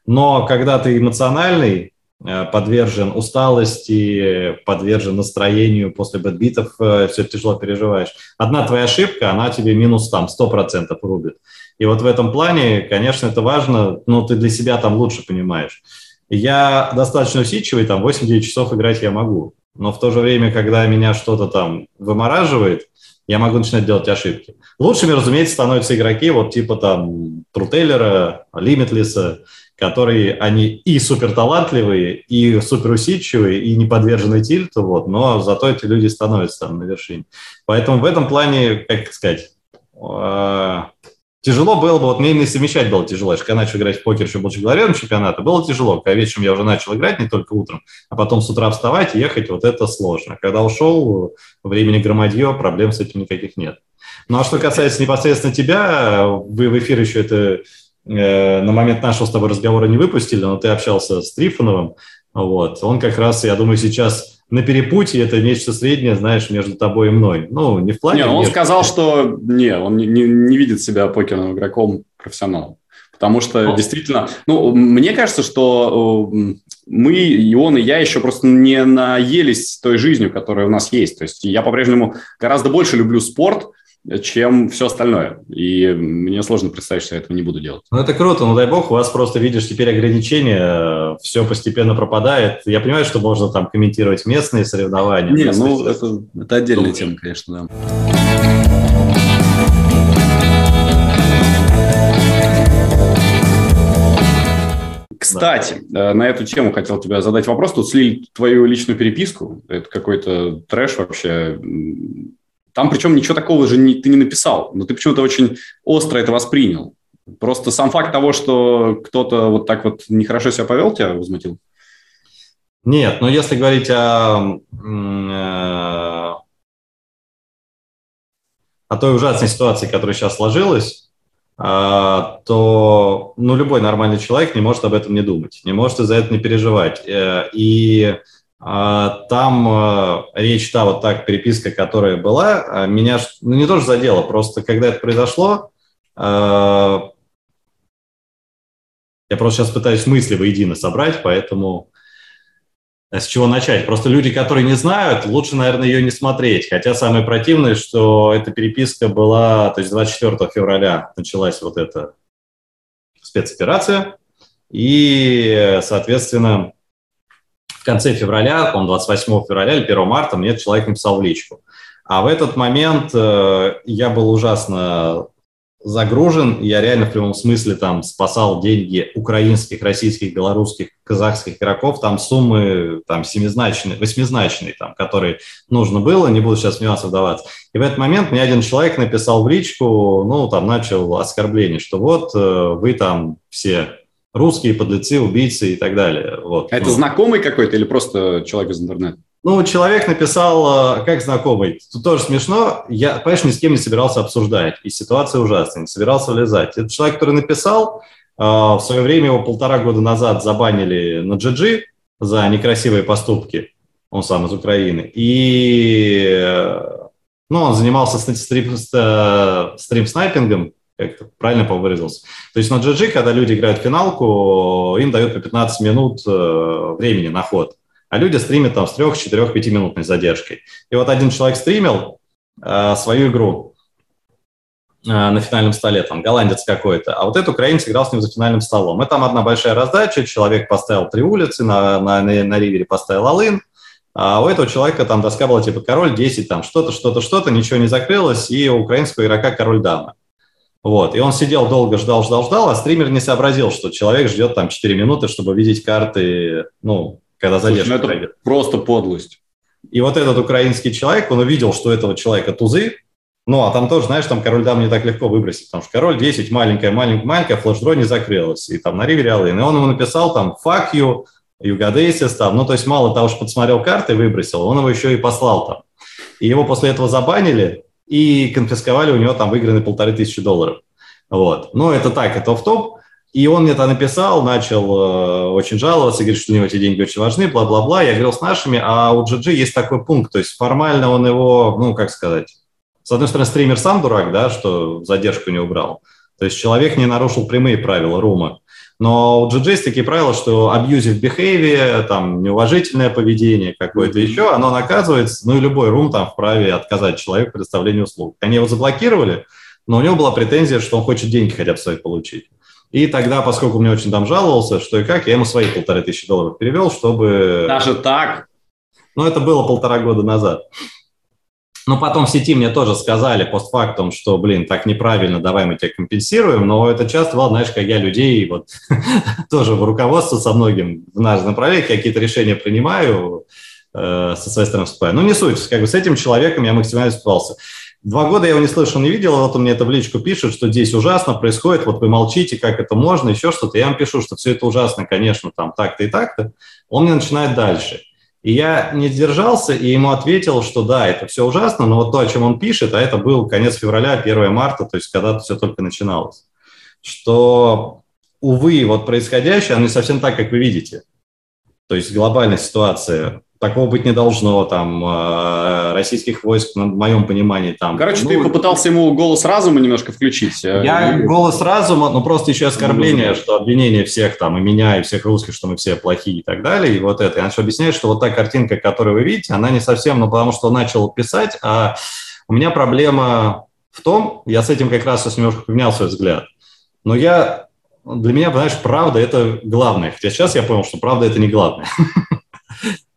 Но когда ты эмоциональный, э, подвержен усталости, подвержен настроению после бэтбитов, э, все тяжело переживаешь. Одна твоя ошибка, она тебе минус там 100% рубит. И вот в этом плане, конечно, это важно, но ты для себя там лучше понимаешь. Я достаточно усидчивый, там 8-9 часов играть я могу. Но в то же время, когда меня что-то там вымораживает, я могу начинать делать ошибки. Лучшими, разумеется, становятся игроки вот типа там Трутейлера, Лимитлиса, которые они и супер талантливые, и супер усидчивые, и не подвержены тильту, вот, но зато эти люди становятся там на вершине. Поэтому в этом плане, как сказать, а, Тяжело было бы, вот мне именно совмещать было тяжело. Когда начал играть в покер, еще был чемпионатом чемпионата, было тяжело. Когда вечером я уже начал играть, не только утром, а потом с утра вставать и ехать, вот это сложно. Когда ушел, времени громадье, проблем с этим никаких нет. Ну а что касается непосредственно тебя, вы в эфир еще это э, на момент нашего с тобой разговора не выпустили, но ты общался с Трифоновым, вот. Он как раз, я думаю, сейчас на перепутье это нечто среднее, знаешь, между тобой и мной. Ну, не в плане... Не, он между... сказал, что не, он не, не, не видит себя покерным игроком профессионалом. Потому что О. действительно, ну, мне кажется, что мы, и он, и я еще просто не наелись той жизнью, которая у нас есть. То есть я по-прежнему гораздо больше люблю спорт, чем все остальное. И мне сложно представить, что я этого не буду делать. Ну, это круто. Ну, дай бог, у вас просто, видишь, теперь ограничения, все постепенно пропадает. Я понимаю, что можно там комментировать местные соревнования. Не, ну, это, это отдельная Думаю. тема, конечно, да. Кстати, да. Э, на эту тему хотел тебя задать вопрос. Тут слили твою личную переписку. Это какой-то трэш вообще. Там причем ничего такого же не, ты не написал, но ты почему-то очень остро это воспринял. Просто сам факт того, что кто-то вот так вот нехорошо себя повел, тебя возмутил? Нет, но если говорить о, э, о той ужасной ситуации, которая сейчас сложилась, э, то ну, любой нормальный человек не может об этом не думать, не может из-за этого не переживать. Э, и там а, речь та вот так, переписка, которая была, а, меня ну, не тоже задело, просто когда это произошло, Я просто сейчас пытаюсь мысли воедино собрать, поэтому с чего начать? Просто люди, которые не знают, лучше, наверное, ее не смотреть. Хотя самое противное, что эта переписка была, то есть 24 февраля началась вот эта спецоперация, и, соответственно, в конце февраля, по 28 февраля или 1 марта мне этот человек написал в личку. А в этот момент э, я был ужасно загружен. Я реально в прямом смысле там спасал деньги украинских, российских, белорусских, казахских игроков. Там суммы там семизначные, восьмизначные, там, которые нужно было. Не буду сейчас в нюансы вдаваться. И в этот момент мне один человек написал в личку, ну, там, начал оскорбление, что вот э, вы там все русские подлецы, убийцы и так далее. Вот. А это ну. знакомый какой-то или просто человек из интернета? Ну, человек написал, э, как знакомый. Тут тоже смешно. Я, конечно, ни с кем не собирался обсуждать. И ситуация ужасная. Не собирался влезать. Это человек, который написал, э, в свое время его полтора года назад забанили на GG за некрасивые поступки. Он сам из Украины. И э, ну, он занимался стрим, стрим-снайпингом, как правильно выразился. То есть на GG, когда люди играют финалку, им дают по 15 минут времени на ход а люди стримят там с 3, 4, 5 минутной задержкой. И вот один человек стримил э, свою игру э, на финальном столе, там, голландец какой-то, а вот этот украинец играл с ним за финальным столом. И там одна большая раздача, человек поставил три улицы, на, на, на, на ривере поставил алын, а у этого человека там доска была типа король 10, там что-то, что-то, что-то, ничего не закрылось, и у украинского игрока король дама. Вот, и он сидел долго, ждал, ждал, ждал, а стример не сообразил, что человек ждет там 4 минуты, чтобы видеть карты, ну, когда задержка Слушай, ну это пройдет. просто подлость. И вот этот украинский человек, он увидел, что этого человека тузы, ну, а там тоже, знаешь, там король дам не так легко выбросить, потому что король 10, маленькая, маленькая, маленькая, флеш-дро не закрылась. И там на ривере Алын. И он ему написал там «fuck you», «Югадесис», там, ну, то есть мало того, что подсмотрел карты выбросил, он его еще и послал там. И его после этого забанили и конфисковали у него там выиграны полторы тысячи долларов. Вот. Ну, это так, это в топ. И он мне это написал, начал э, очень жаловаться, говорит, что у него эти деньги очень важны, бла-бла-бла. Я говорил с нашими, а у GG есть такой пункт, то есть формально он его, ну, как сказать, с одной стороны, стример сам дурак, да, что задержку не убрал. То есть человек не нарушил прямые правила рума. Но у GG есть такие правила, что abusive behavior, там, неуважительное поведение какое-то mm-hmm. еще, оно наказывается, ну и любой рум там вправе отказать человеку в предоставлении услуг. Они его заблокировали, но у него была претензия, что он хочет деньги хотя бы свои получить. И тогда, поскольку мне очень там жаловался, что и как, я ему свои полторы тысячи долларов перевел, чтобы... Даже так? Ну, это было полтора года назад. Но потом в сети мне тоже сказали постфактум, что, блин, так неправильно, давай мы тебя компенсируем. Но это часто было, знаешь, как я людей вот тоже в руководство со многим в наш направлении какие-то решения принимаю, э, со своей стороны вступаю. Ну, не суть, как бы с этим человеком я максимально испугался. Два года я его не слышал, не видел, вот он мне это в личку пишет, что здесь ужасно происходит, вот вы молчите, как это можно, еще что-то. Я ему пишу, что все это ужасно, конечно, там так-то и так-то. Он мне начинает дальше. И я не сдержался и ему ответил, что да, это все ужасно, но вот то, о чем он пишет, а это был конец февраля, 1 марта, то есть когда-то все только начиналось, что, увы, вот происходящее, оно не совсем так, как вы видите. То есть глобальная ситуация такого быть не должно, там, э, российских войск, в моем понимании, там. Короче, ну, ты попытался ему голос разума немножко включить. Э, я голос разума, но просто еще оскорбление, ну, что обвинение всех там, и меня, и всех русских, что мы все плохие и так далее, и вот это. Я начал объяснять, что вот та картинка, которую вы видите, она не совсем, ну, потому что начал писать, а у меня проблема в том, я с этим как раз немножко поменял свой взгляд, но я, для меня, знаешь, правда – это главное. Хотя сейчас я понял, что правда – это не главное.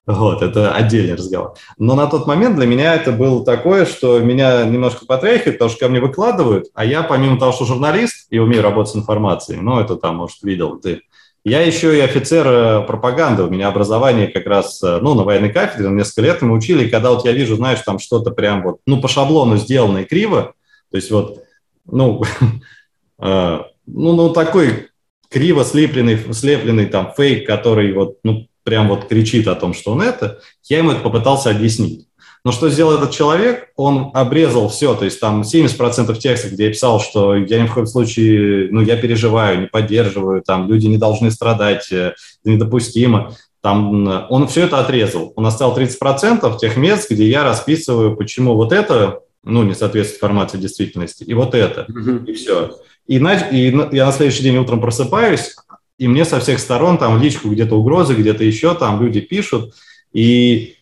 Вот, это отдельный разговор. Но на тот момент для меня это было такое, что меня немножко потряхивает, потому что ко мне выкладывают, а я, помимо того, что журналист и умею работать с информацией, ну, это там, может, видел ты, я еще и офицер э, пропаганды, у меня образование как раз, э, ну, на военной кафедре, несколько лет мы учили, и когда вот я вижу, знаешь, там что-то прям вот, ну, по шаблону сделано и криво, то есть вот, ну, э, ну, ну, такой криво слепленный, слепленный там фейк, который вот, ну, прям вот кричит о том, что он это, я ему это попытался объяснить. Но что сделал этот человек? Он обрезал все, то есть там 70% текста, где я писал, что я ни в коем случае, ну, я переживаю, не поддерживаю, там, люди не должны страдать, э, это недопустимо. Там он все это отрезал. Он оставил 30% тех мест, где я расписываю, почему вот это, ну, не соответствует формации действительности, и вот это, mm-hmm. и все. И, и я на следующий день утром просыпаюсь, и мне со всех сторон там в личку где-то угрозы, где-то еще там люди пишут, и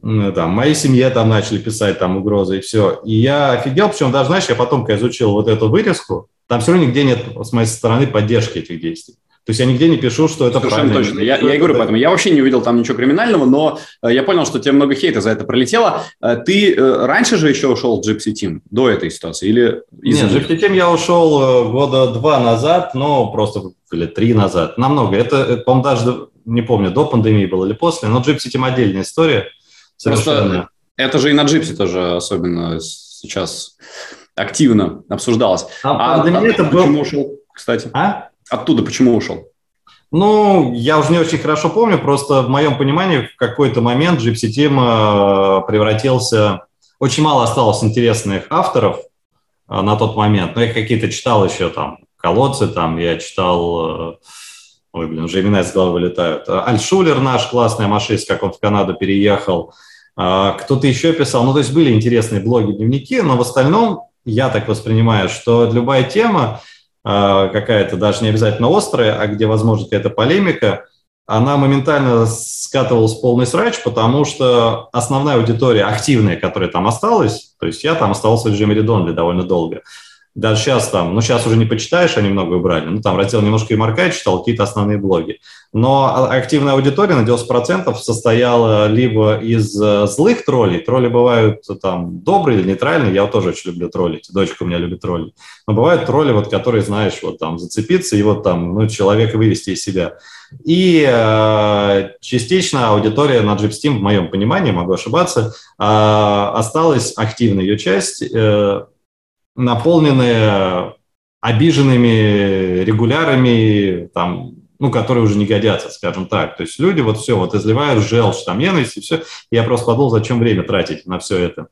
там, моей семье там начали писать там угрозы и все. И я офигел, причем даже, знаешь, я потом, изучил вот эту вырезку, там все равно нигде нет с моей стороны поддержки этих действий. То есть я нигде не пишу, что это Совершенно правильно. точно. Я, я и говорю, поэтому я вообще не увидел там ничего криминального, но э, я понял, что тебе много хейта за это пролетело. Э, ты э, раньше же еще ушел в Gypsy Team, до этой ситуации? Или Нет, Gypsy Team я ушел года два назад, но просто или три назад. Намного. Это, по-моему, даже, не помню, до пандемии было или после, но Gypsy Team отдельная история. Совершенно. Просто это же и на Gypsy тоже особенно сейчас активно обсуждалось. А, а пандемия это был... Ушел, кстати? А? Оттуда почему ушел? Ну, я уже не очень хорошо помню, просто в моем понимании в какой-то момент Gypsy Team э, превратился... Очень мало осталось интересных авторов э, на тот момент, но я какие-то читал еще там, колодцы там, я читал... Э, ой, блин, уже имена из головы вылетают. Аль Шулер наш, классный машист, как он в Канаду переехал. Кто-то еще писал. Ну, то есть были интересные блоги, дневники, но в остальном я так воспринимаю, что любая тема, какая-то даже не обязательно острая, а где возможно какая-то полемика, она моментально скатывалась в полный срач, потому что основная аудитория активная, которая там осталась, то есть я там остался в режиме редонли довольно долго, даже сейчас там, ну сейчас уже не почитаешь, они много убрали, ну там раздел немножко и марка читал, какие-то основные блоги. Но активная аудитория на 90% состояла либо из э, злых троллей, тролли бывают там добрые или нейтральные, я тоже очень люблю троллить, дочка у меня любит тролли, но бывают тролли, вот, которые, знаешь, вот там зацепиться и вот там, ну, человека вывести из себя. И э, частично аудитория на Jeep в моем понимании, могу ошибаться, э, осталась активной ее часть, э, наполненные обиженными регулярами, там, ну, которые уже не годятся, скажем так. То есть люди вот все, вот изливают желчь, там, ненависть и все. Я просто подумал, зачем время тратить на все это.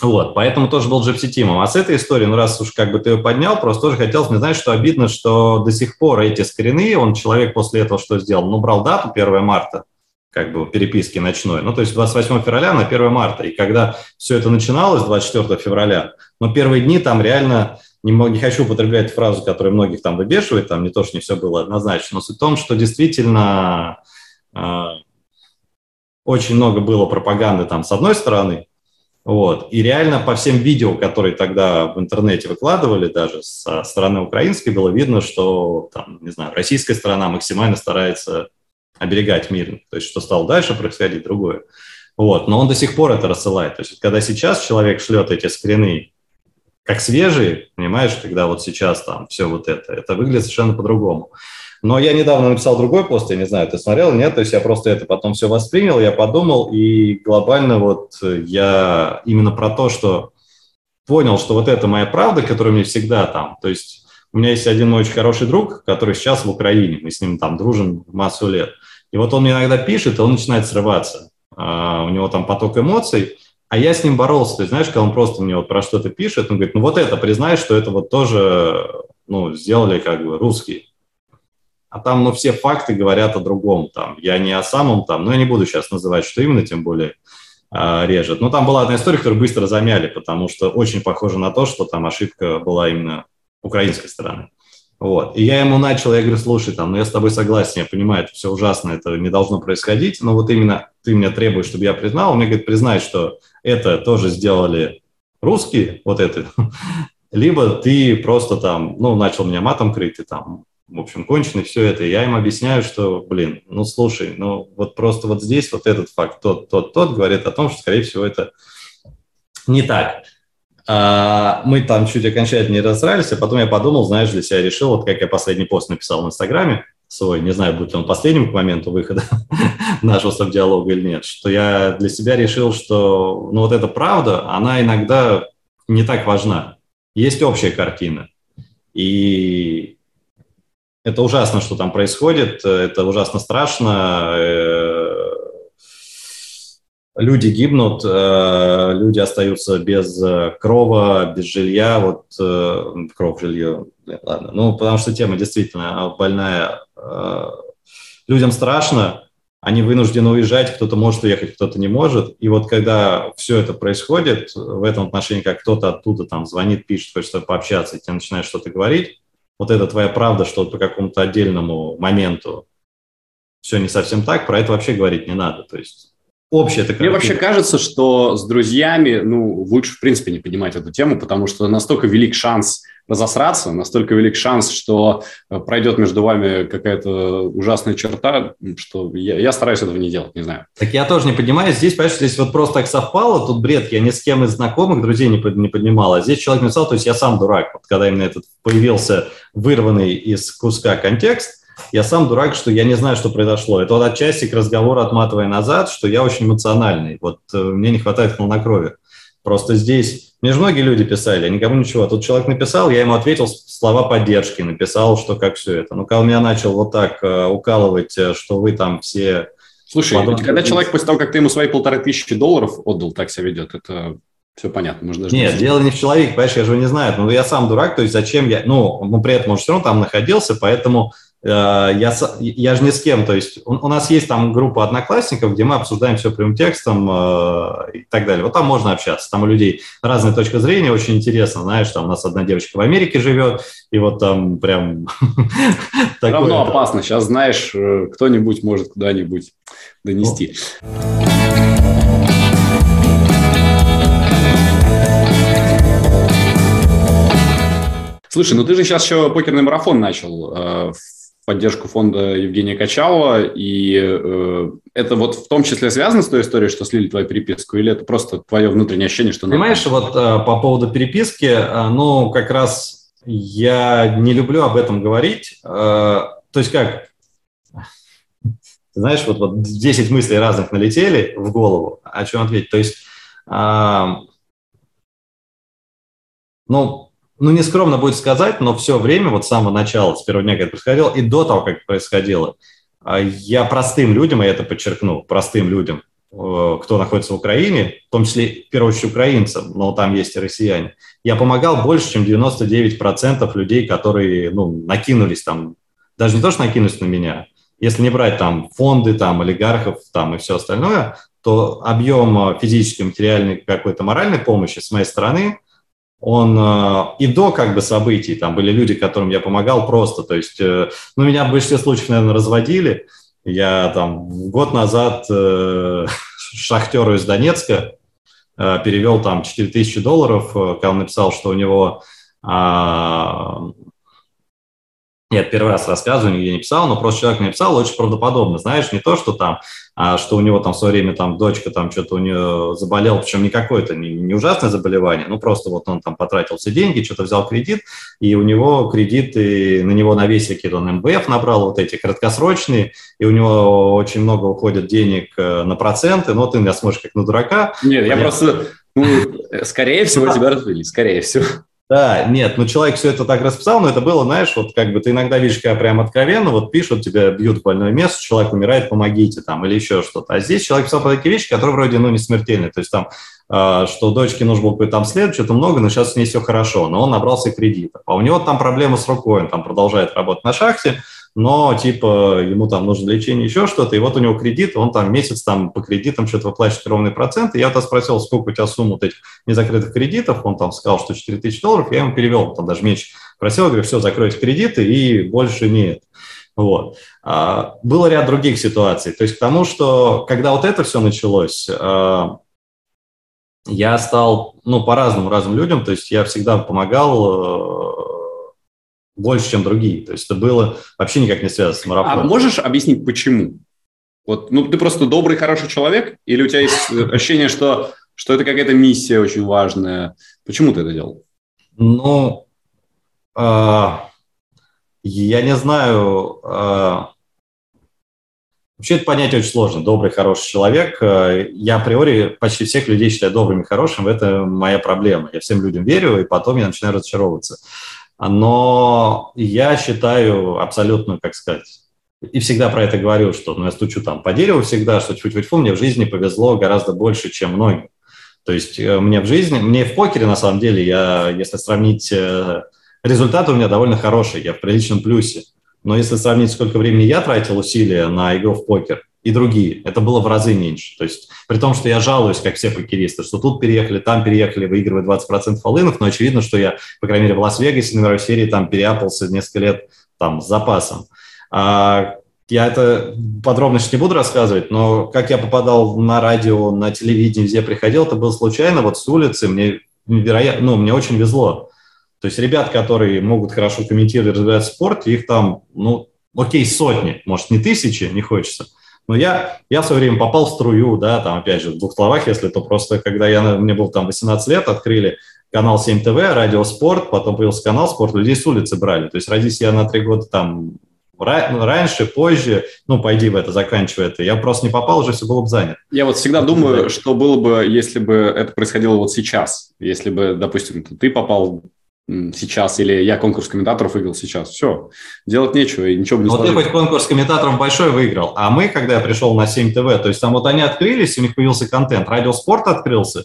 Вот, поэтому тоже был Team. А с этой историей, ну, раз уж как бы ты ее поднял, просто тоже хотелось мне, знаешь, что обидно, что до сих пор эти скрины, он, человек после этого что сделал? Ну, брал дату 1 марта, как бы переписки ночной. Ну, то есть 28 февраля на 1 марта. И когда все это начиналось, 24 февраля, но первые дни там реально, не, не хочу употреблять фразу, которая многих там выбешивает, там не то, что не все было однозначно, но суть в том, что действительно э, очень много было пропаганды там с одной стороны, вот. И реально по всем видео, которые тогда в интернете выкладывали, даже со стороны украинской, было видно, что там, не знаю, российская сторона максимально старается оберегать мир. То есть, что стало дальше происходить, другое. Вот. Но он до сих пор это рассылает. То есть, когда сейчас человек шлет эти скрины как свежие, понимаешь, когда вот сейчас там все вот это, это выглядит совершенно по-другому. Но я недавно написал другой пост, я не знаю, ты смотрел, нет, то есть я просто это потом все воспринял, я подумал, и глобально вот я именно про то, что понял, что вот это моя правда, которая мне всегда там, то есть у меня есть один мой очень хороший друг, который сейчас в Украине, мы с ним там дружим массу лет, и вот он мне иногда пишет, и он начинает срываться. А, у него там поток эмоций, а я с ним боролся. То есть, знаешь, когда он просто мне вот про что-то пишет, он говорит, ну вот это, признай, что это вот тоже ну, сделали как бы русские. А там, ну, все факты говорят о другом. Там, я не о самом там, но я не буду сейчас называть, что именно, тем более а, режет. Но там была одна история, которую быстро замяли, потому что очень похоже на то, что там ошибка была именно украинской стороны. Вот. И я ему начал, я говорю, слушай, там, ну я с тобой согласен, я понимаю, это все ужасно, это не должно происходить, но вот именно ты меня требуешь, чтобы я признал, он мне говорит, признай, что это тоже сделали русские, вот это, либо ты просто там, ну, начал меня матом крыть, и там, в общем, конченый, все это. И я им объясняю, что, блин, ну, слушай, ну, вот просто вот здесь вот этот факт, тот, тот, тот говорит о том, что, скорее всего, это не так. А, мы там чуть окончательно не разрались, а потом я подумал, знаешь, для себя решил, вот как я последний пост написал в Инстаграме свой, не знаю, будет ли он последним к моменту выхода нашего субдиалога или нет, что я для себя решил, что ну вот эта правда, она иногда не так важна. Есть общая картина. И это ужасно, что там происходит, это ужасно страшно, э, люди гибнут, э, люди остаются без э, крова, без жилья, вот э, кров, жилье, ладно, ну, потому что тема действительно больная. Людям страшно, они вынуждены уезжать, кто-то может уехать, кто-то не может. И вот когда все это происходит, в этом отношении, как кто-то оттуда там звонит, пишет, хочет пообщаться, и тебе начинает что-то говорить, вот это твоя правда, что по какому-то отдельному моменту все не совсем так, про это вообще говорить не надо. То есть общее это Мне вообще кажется, что с друзьями, ну, лучше, в принципе, не поднимать эту тему, потому что настолько велик шанс разосраться, настолько велик шанс, что э, пройдет между вами какая-то ужасная черта, что я, я стараюсь этого не делать, не знаю. Так я тоже не поднимаю. Здесь, понимаешь, здесь вот просто так совпало, тут бред, я ни с кем из знакомых, друзей не, не поднимал, а здесь человек написал, то есть я сам дурак. Вот когда именно этот появился вырванный из куска контекст, я сам дурак, что я не знаю, что произошло. Это вот отчасти к разговору, отматывая назад, что я очень эмоциональный. Вот э, мне не хватает хладнокровия. Просто здесь, мне же многие люди писали, никому ничего. Тут человек написал, я ему ответил слова поддержки, написал, что как все это. Ну, когда меня начал вот так э, укалывать, э, что вы там все... Слушай, потом... когда человек после того, как ты ему свои полторы тысячи долларов отдал, так себя ведет, это все понятно. Можно даже Нет, дело не в человеке, понимаешь, я же его не знаю. Но я сам дурак, то есть зачем я... Ну, ну при этом он все равно там находился, поэтому я, я же не с кем, то есть у, у нас есть там группа одноклассников, где мы обсуждаем все прямым текстом э, и так далее. Вот там можно общаться, там у людей разная точка зрения, очень интересно, знаешь, там у нас одна девочка в Америке живет, и вот там прям... Равно опасно, сейчас знаешь, э, кто-нибудь может куда-нибудь донести. Слушай, ну ты же сейчас еще покерный марафон начал э, поддержку фонда Евгения Качалова, и э, это вот в том числе связано с той историей, что слили твою переписку, или это просто твое внутреннее ощущение, что... Понимаешь, надо... вот э, по поводу переписки, э, ну, как раз я не люблю об этом говорить, э, то есть как, знаешь, вот, вот 10 мыслей разных налетели в голову, о чем ответить, то есть, э, ну, ну, не скромно будет сказать, но все время, вот с самого начала, с первого дня, как это происходило, и до того, как это происходило, а, я простым людям, и это подчеркну, простым людям, э, кто находится в Украине, в том числе, в первую очередь, украинцам, но там есть и россияне, я помогал больше, чем 99% людей, которые, ну, накинулись там, даже не то, что накинулись на меня, если не брать там фонды, там, олигархов, там, и все остальное, то объем э, физической, материальной, какой-то моральной помощи с моей стороны – он э, и до как бы событий, там были люди, которым я помогал просто, то есть, э, ну, меня в большинстве случаев, наверное, разводили, я там год назад э, шахтеру из Донецка э, перевел там 4000 долларов, э, когда он написал, что у него э, нет, первый раз рассказываю, нигде не писал, но просто человек мне писал очень правдоподобно. Знаешь, не то, что там, а что у него там в свое время там дочка там что-то у нее заболел, причем не какое-то, не, не ужасное заболевание, ну просто вот он там потратил все деньги, что-то взял кредит, и у него кредиты, на него навесили какие-то, он МБФ набрал вот эти краткосрочные, и у него очень много уходит денег э, на проценты, но ты меня смотришь как на дурака. Нет, я просто, ну, скорее всего, тебя развели, скорее всего. Да, нет, ну человек все это так расписал, но это было, знаешь, вот как бы ты иногда видишь, когда прям откровенно, вот пишут, тебя бьют в больное место, человек умирает, помогите там, или еще что-то. А здесь человек писал про такие вещи, которые вроде, ну, не смертельные. То есть там, э, что дочке нужно было какой-то там след, что-то много, но сейчас с ней все хорошо, но он набрался кредитов. А у него там проблемы с рукой, он там продолжает работать на шахте, но типа ему там нужно лечение, еще что-то, и вот у него кредит, он там месяц там по кредитам что-то выплачивает ровный процент, и я тогда спросил, сколько у тебя сумма вот этих незакрытых кредитов, он там сказал, что 4 тысячи долларов, я ему перевел, там даже меньше просил, говорю, все, закройте кредиты, и больше нет. Вот. А, было ряд других ситуаций. То есть к тому, что когда вот это все началось, а, я стал, ну, по-разному разным людям, то есть я всегда помогал больше, чем другие. То есть это было вообще никак не связано с марафоном. А можешь объяснить, почему? Вот, ну, ты просто добрый, хороший человек, или у тебя есть ощущение, что, что это какая-то миссия очень важная? Почему ты это делал? Ну, э, я не знаю. Э, вообще это понятие очень сложно. Добрый, хороший человек. Я априори почти всех людей считаю добрыми, хорошими. Это моя проблема. Я всем людям верю, и потом я начинаю разочаровываться. Но я считаю абсолютно, как сказать, и всегда про это говорю, что ну, я стучу там по дереву всегда, что чуть-чуть мне в жизни повезло гораздо больше, чем многим. То есть э, мне в жизни, мне в покере на самом деле, я, если сравнить э, результаты у меня довольно хорошие, я в приличном плюсе. Но если сравнить, сколько времени я тратил усилия на игру в покер, и другие. Это было в разы меньше. То есть при том, что я жалуюсь, как все покеристы, что тут переехали, там переехали, выигрывая 20% фолынов, но очевидно, что я, по крайней мере, в Лас-Вегасе на мировой серии там переапался несколько лет там с запасом. А, я это подробно не буду рассказывать, но как я попадал на радио, на телевидение, везде приходил, это было случайно, вот с улицы, мне невероятно, ну, мне очень везло. То есть ребят, которые могут хорошо комментировать, разбирать спорт, их там, ну, окей, сотни, может, не тысячи, не хочется. Но я, я в свое время попал в струю, да, там, опять же, в двух словах, если то просто, когда я, мне был там 18 лет, открыли канал 7 ТВ, радио Спорт, потом появился канал Спорт, людей с улицы брали. То есть родись я на три года там ну, раньше, позже, ну, пойди в это, заканчивай это. Я просто не попал, уже все было бы занято. Я вот всегда думаю, что было бы, если бы это происходило вот сейчас. Если бы, допустим, ты попал сейчас, или я конкурс комментаторов выиграл сейчас. Все, делать нечего, и ничего не Вот ты хоть конкурс комментаторов большой выиграл, а мы, когда я пришел на 7 ТВ, то есть там вот они открылись, у них появился контент, радиоспорт открылся,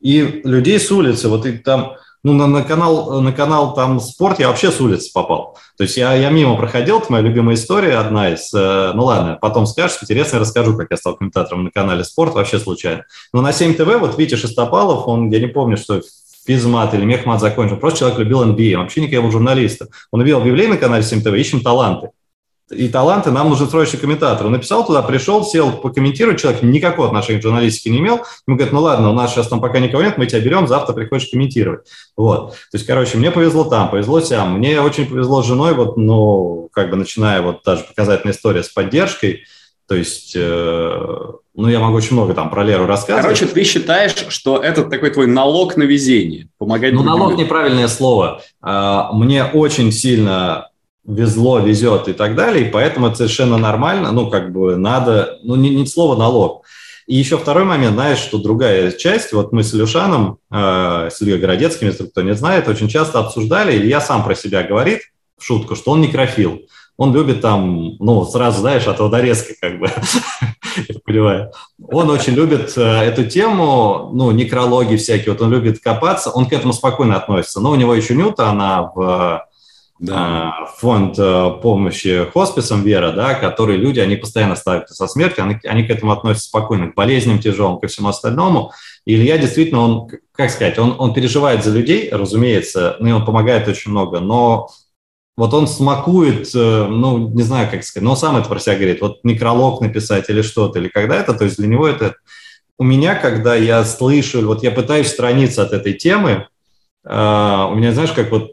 и людей с улицы, вот и там, ну, на, на, канал, на канал там спорт я вообще с улицы попал. То есть я, я мимо проходил, это моя любимая история, одна из, э, ну ладно, потом скажешь, интересно, я расскажу, как я стал комментатором на канале спорт, вообще случайно. Но на 7 ТВ, вот Витя Шестопалов, он, я не помню, что физмат или мехмат закончил. Просто человек любил NBA, вообще никакого был журналиста. Он увидел объявление на канале 7 ТВ, ищем таланты. И таланты, нам нужен срочный комментатор. Он написал туда, пришел, сел покомментировать, человек никакого отношения к журналистике не имел. Ему говорят, ну ладно, у нас сейчас там пока никого нет, мы тебя берем, завтра приходишь комментировать. Вот. То есть, короче, мне повезло там, повезло сям. Мне очень повезло с женой, вот, ну, как бы начиная вот даже показательная история с поддержкой. То есть, э, ну, я могу очень много там про Леру рассказывать. Короче, ты считаешь, что это такой твой налог на везение, помогать Ну, налог – неправильное слово. А, мне очень сильно везло, везет и так далее, и поэтому это совершенно нормально, ну, как бы надо, ну, не, не слово налог. И еще второй момент, знаешь, что другая часть, вот мы с Илюшаном, э, с Ильей Городецким, если кто не знает, очень часто обсуждали, и я сам про себя говорит в шутку, что он некрофил он любит там, ну, сразу, знаешь, от водорезки как бы, я понимаю. Он очень любит э, эту тему, ну, некрологии всякие, вот он любит копаться, он к этому спокойно относится, но у него еще Нюта, она в да. Э, фонд э, помощи хосписам Вера, да, которые люди, они постоянно ставят со смертью, они, они к этому относятся спокойно, к болезням тяжелым, ко всему остальному. И Илья действительно, он, как сказать, он, он переживает за людей, разумеется, ну и он помогает очень много, но вот он смакует, э, ну, не знаю, как сказать, но сам это про себя говорит, вот некролог написать или что-то, или когда это, то есть для него это... У меня, когда я слышу, вот я пытаюсь страницы от этой темы, э, у меня, знаешь, как вот,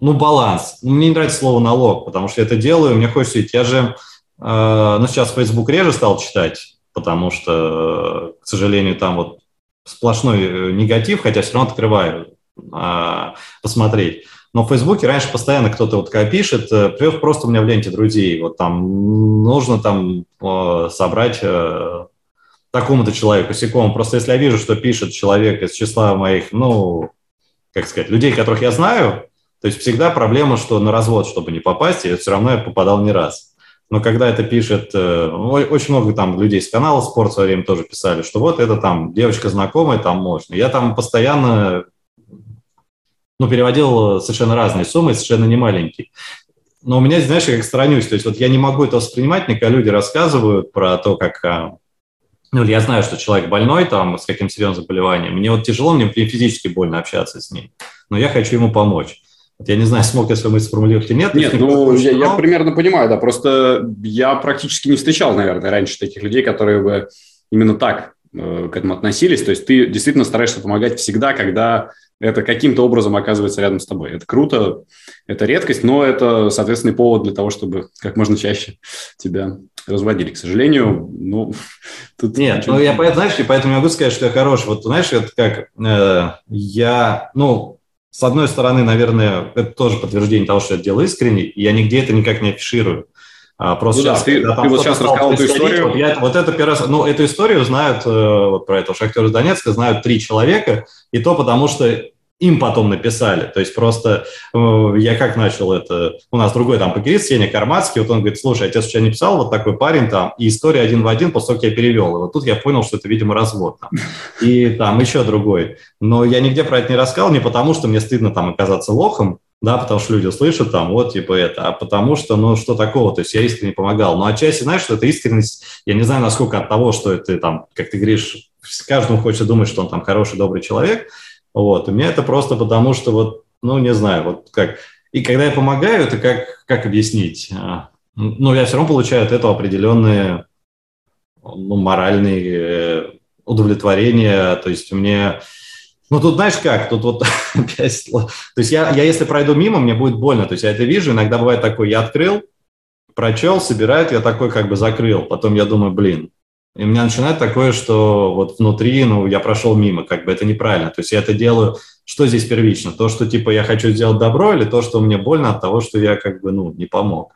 ну, баланс. Мне не нравится слово налог, потому что я это делаю, мне хочется идти. Я же, э, ну, сейчас Facebook реже стал читать, потому что, к сожалению, там вот сплошной негатив, хотя все равно открываю посмотреть. Но в Фейсбуке раньше постоянно кто-то вот пишет, э, просто у меня в ленте друзей, вот там нужно там э, собрать э, такому-то человеку, сякому. Просто если я вижу, что пишет человек из числа моих, ну, как сказать, людей, которых я знаю, то есть всегда проблема, что на развод, чтобы не попасть, и все равно я попадал не раз. Но когда это пишет, очень много там людей с канала «Спорт» в свое время тоже писали, что вот это там девочка знакомая, там можно. Я там постоянно ну, переводил совершенно разные суммы, совершенно не маленькие. Но у меня, знаешь, я как сторонюсь, то есть вот я не могу это воспринимать, мне когда люди рассказывают про то, как а, ну, я знаю, что человек больной, там, с каким серьезным заболеванием, мне вот тяжело, мне физически больно общаться с ним, но я хочу ему помочь. Вот я не знаю, смог я свою мысль сформулировать или нет. Нет, ну, я, я примерно понимаю, да, просто я практически не встречал, наверное, раньше таких людей, которые бы именно так э, к этому относились. То есть ты действительно стараешься помогать всегда, когда это каким-то образом оказывается рядом с тобой. Это круто, это редкость, но это, соответственный повод для того, чтобы как можно чаще тебя разводили. К сожалению, ну, тут... Нет, ну, я поэтому, знаешь, поэтому могу сказать, что я хорош. Вот, знаешь, это как э, я, ну, с одной стороны, наверное, это тоже подтверждение того, что я делаю искренне, и я нигде это никак не афиширую. А, просто ну, сейчас, да, ты, ты вот сейчас рассказал эту историю. Вот, я, вот раз, ну, эту историю знают, э, вот про этого шахтера из Донецка, знают три человека, и то потому, что им потом написали. То есть просто э, я как начал это... У нас другой там покерист, Сеня Кармацкий, вот он говорит, слушай, отец вчера не писал, вот такой парень там, и история один в один, после того, как я перевел. И вот тут я понял, что это, видимо, развод. Там. И там еще другой. Но я нигде про это не рассказал, не потому, что мне стыдно там оказаться лохом, да, потому что люди слышат там, вот, типа это, а потому что, ну, что такого, то есть я искренне помогал. Но отчасти, знаешь, что это искренность, я не знаю, насколько от того, что это там, как ты говоришь, каждому хочется думать, что он там хороший, добрый человек, вот, у меня это просто потому, что вот, ну, не знаю, вот как, и когда я помогаю, это как, как объяснить? А, ну, я все равно получаю от этого определенные, ну, моральные э, удовлетворения, то есть мне ну, тут знаешь как, тут вот опять... То есть я, я если пройду мимо, мне будет больно. То есть я это вижу, иногда бывает такое, я открыл, прочел, собирает, я такой как бы закрыл. Потом я думаю, блин. И у меня начинает такое, что вот внутри, ну, я прошел мимо, как бы это неправильно. То есть я это делаю, что здесь первично? То, что типа я хочу сделать добро или то, что мне больно от того, что я как бы, ну, не помог.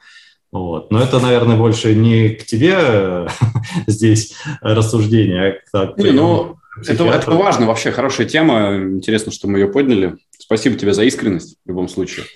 Вот. Но это, наверное, больше не к тебе здесь рассуждение, а к... Не, ну, это, это важно, вообще хорошая тема. Интересно, что мы ее подняли. Спасибо тебе за искренность в любом случае.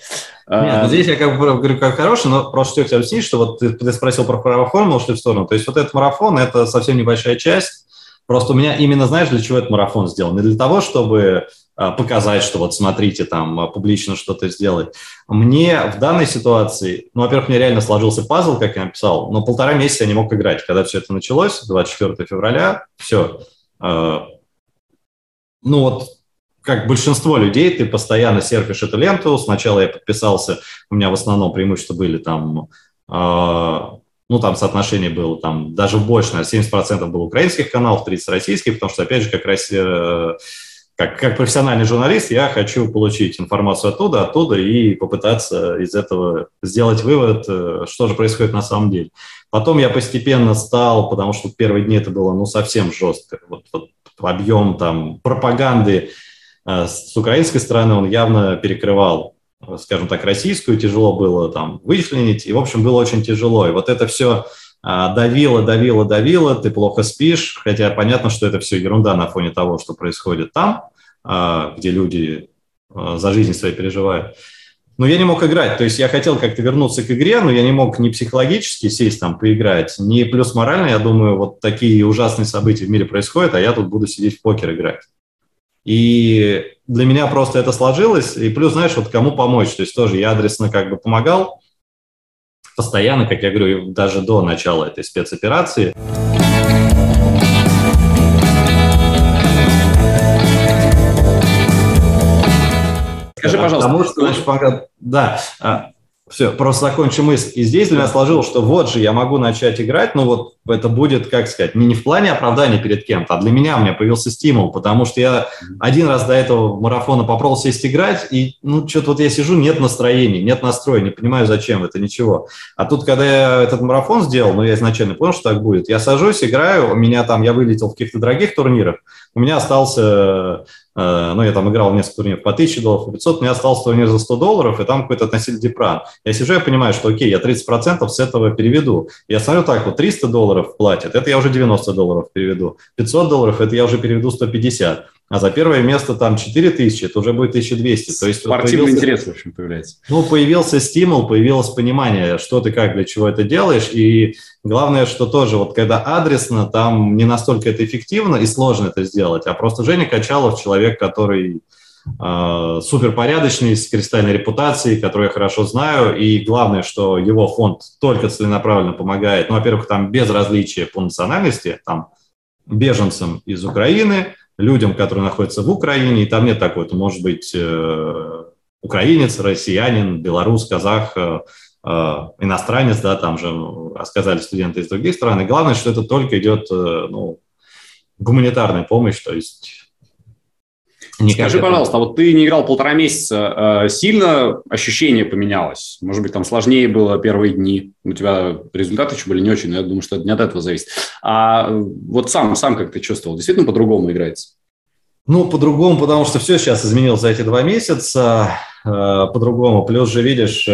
Нет, ну здесь я как бы говорю, как хороший, но просто хочу тебе объяснить, что вот ты, ты спросил про марафон, мы ушли в сторону. То есть вот этот марафон – это совсем небольшая часть. Просто у меня именно, знаешь, для чего этот марафон сделан? Не для того, чтобы а, показать, что вот смотрите, там а, публично что-то сделать. Мне в данной ситуации, ну, во-первых, мне реально сложился пазл, как я написал, но полтора месяца я не мог играть. Когда все это началось, 24 февраля, все, а, ну вот как большинство людей, ты постоянно серфишь эту ленту. Сначала я подписался, у меня в основном преимущества были там, э, ну там соотношение было там даже больше, наверное, 70% было украинских каналов, 30 российских, потому что, опять же, как раз э, как, как профессиональный журналист я хочу получить информацию оттуда, оттуда и попытаться из этого сделать вывод, э, что же происходит на самом деле. Потом я постепенно стал, потому что в первые дни это было ну совсем жестко, вот, вот объем там пропаганды э, с украинской стороны он явно перекрывал, скажем так, российскую, тяжело было там вычленить, и, в общем, было очень тяжело. И вот это все э, давило, давило, давило, ты плохо спишь, хотя понятно, что это все ерунда на фоне того, что происходит там, э, где люди за жизнь свои переживают. Но я не мог играть. То есть я хотел как-то вернуться к игре, но я не мог ни психологически сесть там поиграть, ни плюс морально. Я думаю, вот такие ужасные события в мире происходят, а я тут буду сидеть в покер играть. И для меня просто это сложилось. И плюс, знаешь, вот кому помочь. То есть тоже я адресно как бы помогал постоянно, как я говорю, даже до начала этой спецоперации. Скажи, пожалуйста. Потому что, значит, пока... Да, а, все, просто закончим мысль. И здесь для меня сложилось, что вот же я могу начать играть, но вот это будет, как сказать, не, в плане оправдания перед кем-то, а для меня у меня появился стимул, потому что я один раз до этого марафона попробовал сесть играть, и ну что-то вот я сижу, нет настроения, нет настроя, не понимаю, зачем это, ничего. А тут, когда я этот марафон сделал, ну я изначально понял, что так будет, я сажусь, играю, у меня там, я вылетел в каких-то дорогих турнирах, у меня остался ну, я там играл несколько турниров по 1000 долларов, по 500, мне остался турнир за 100 долларов, и там какой-то относительно депран. Я сижу, я понимаю, что окей, я 30% с этого переведу. Я смотрю так, вот 300 долларов платят, это я уже 90 долларов переведу. 500 долларов, это я уже переведу 150 а за первое место там 4000, это уже будет 1200. То есть Спортивный появился, интерес, в общем, появляется. Ну, появился стимул, появилось понимание, что ты как, для чего это делаешь, и главное, что тоже, вот когда адресно, там не настолько это эффективно и сложно это сделать, а просто Женя Качалов, человек, который э, суперпорядочный, с кристальной репутацией, которую я хорошо знаю, и главное, что его фонд только целенаправленно помогает, ну, во-первых, там без различия по национальности, там, беженцам из Украины – людям, которые находятся в Украине, и там нет такой, это может быть э, украинец, россиянин, белорус, казах, э, э, иностранец, да, там же рассказали студенты из других стран. И главное, что это только идет ну, гуманитарная помощь, то есть Никак Скажи, это... пожалуйста, а вот ты не играл полтора месяца, сильно ощущение поменялось? Может быть, там сложнее было первые дни? У тебя результаты еще были не очень, но я думаю, что это не от этого зависит. А вот сам, сам как ты чувствовал? Действительно по-другому играется? Ну, по-другому, потому что все сейчас изменилось за эти два месяца. Э, по-другому. Плюс же, видишь, э,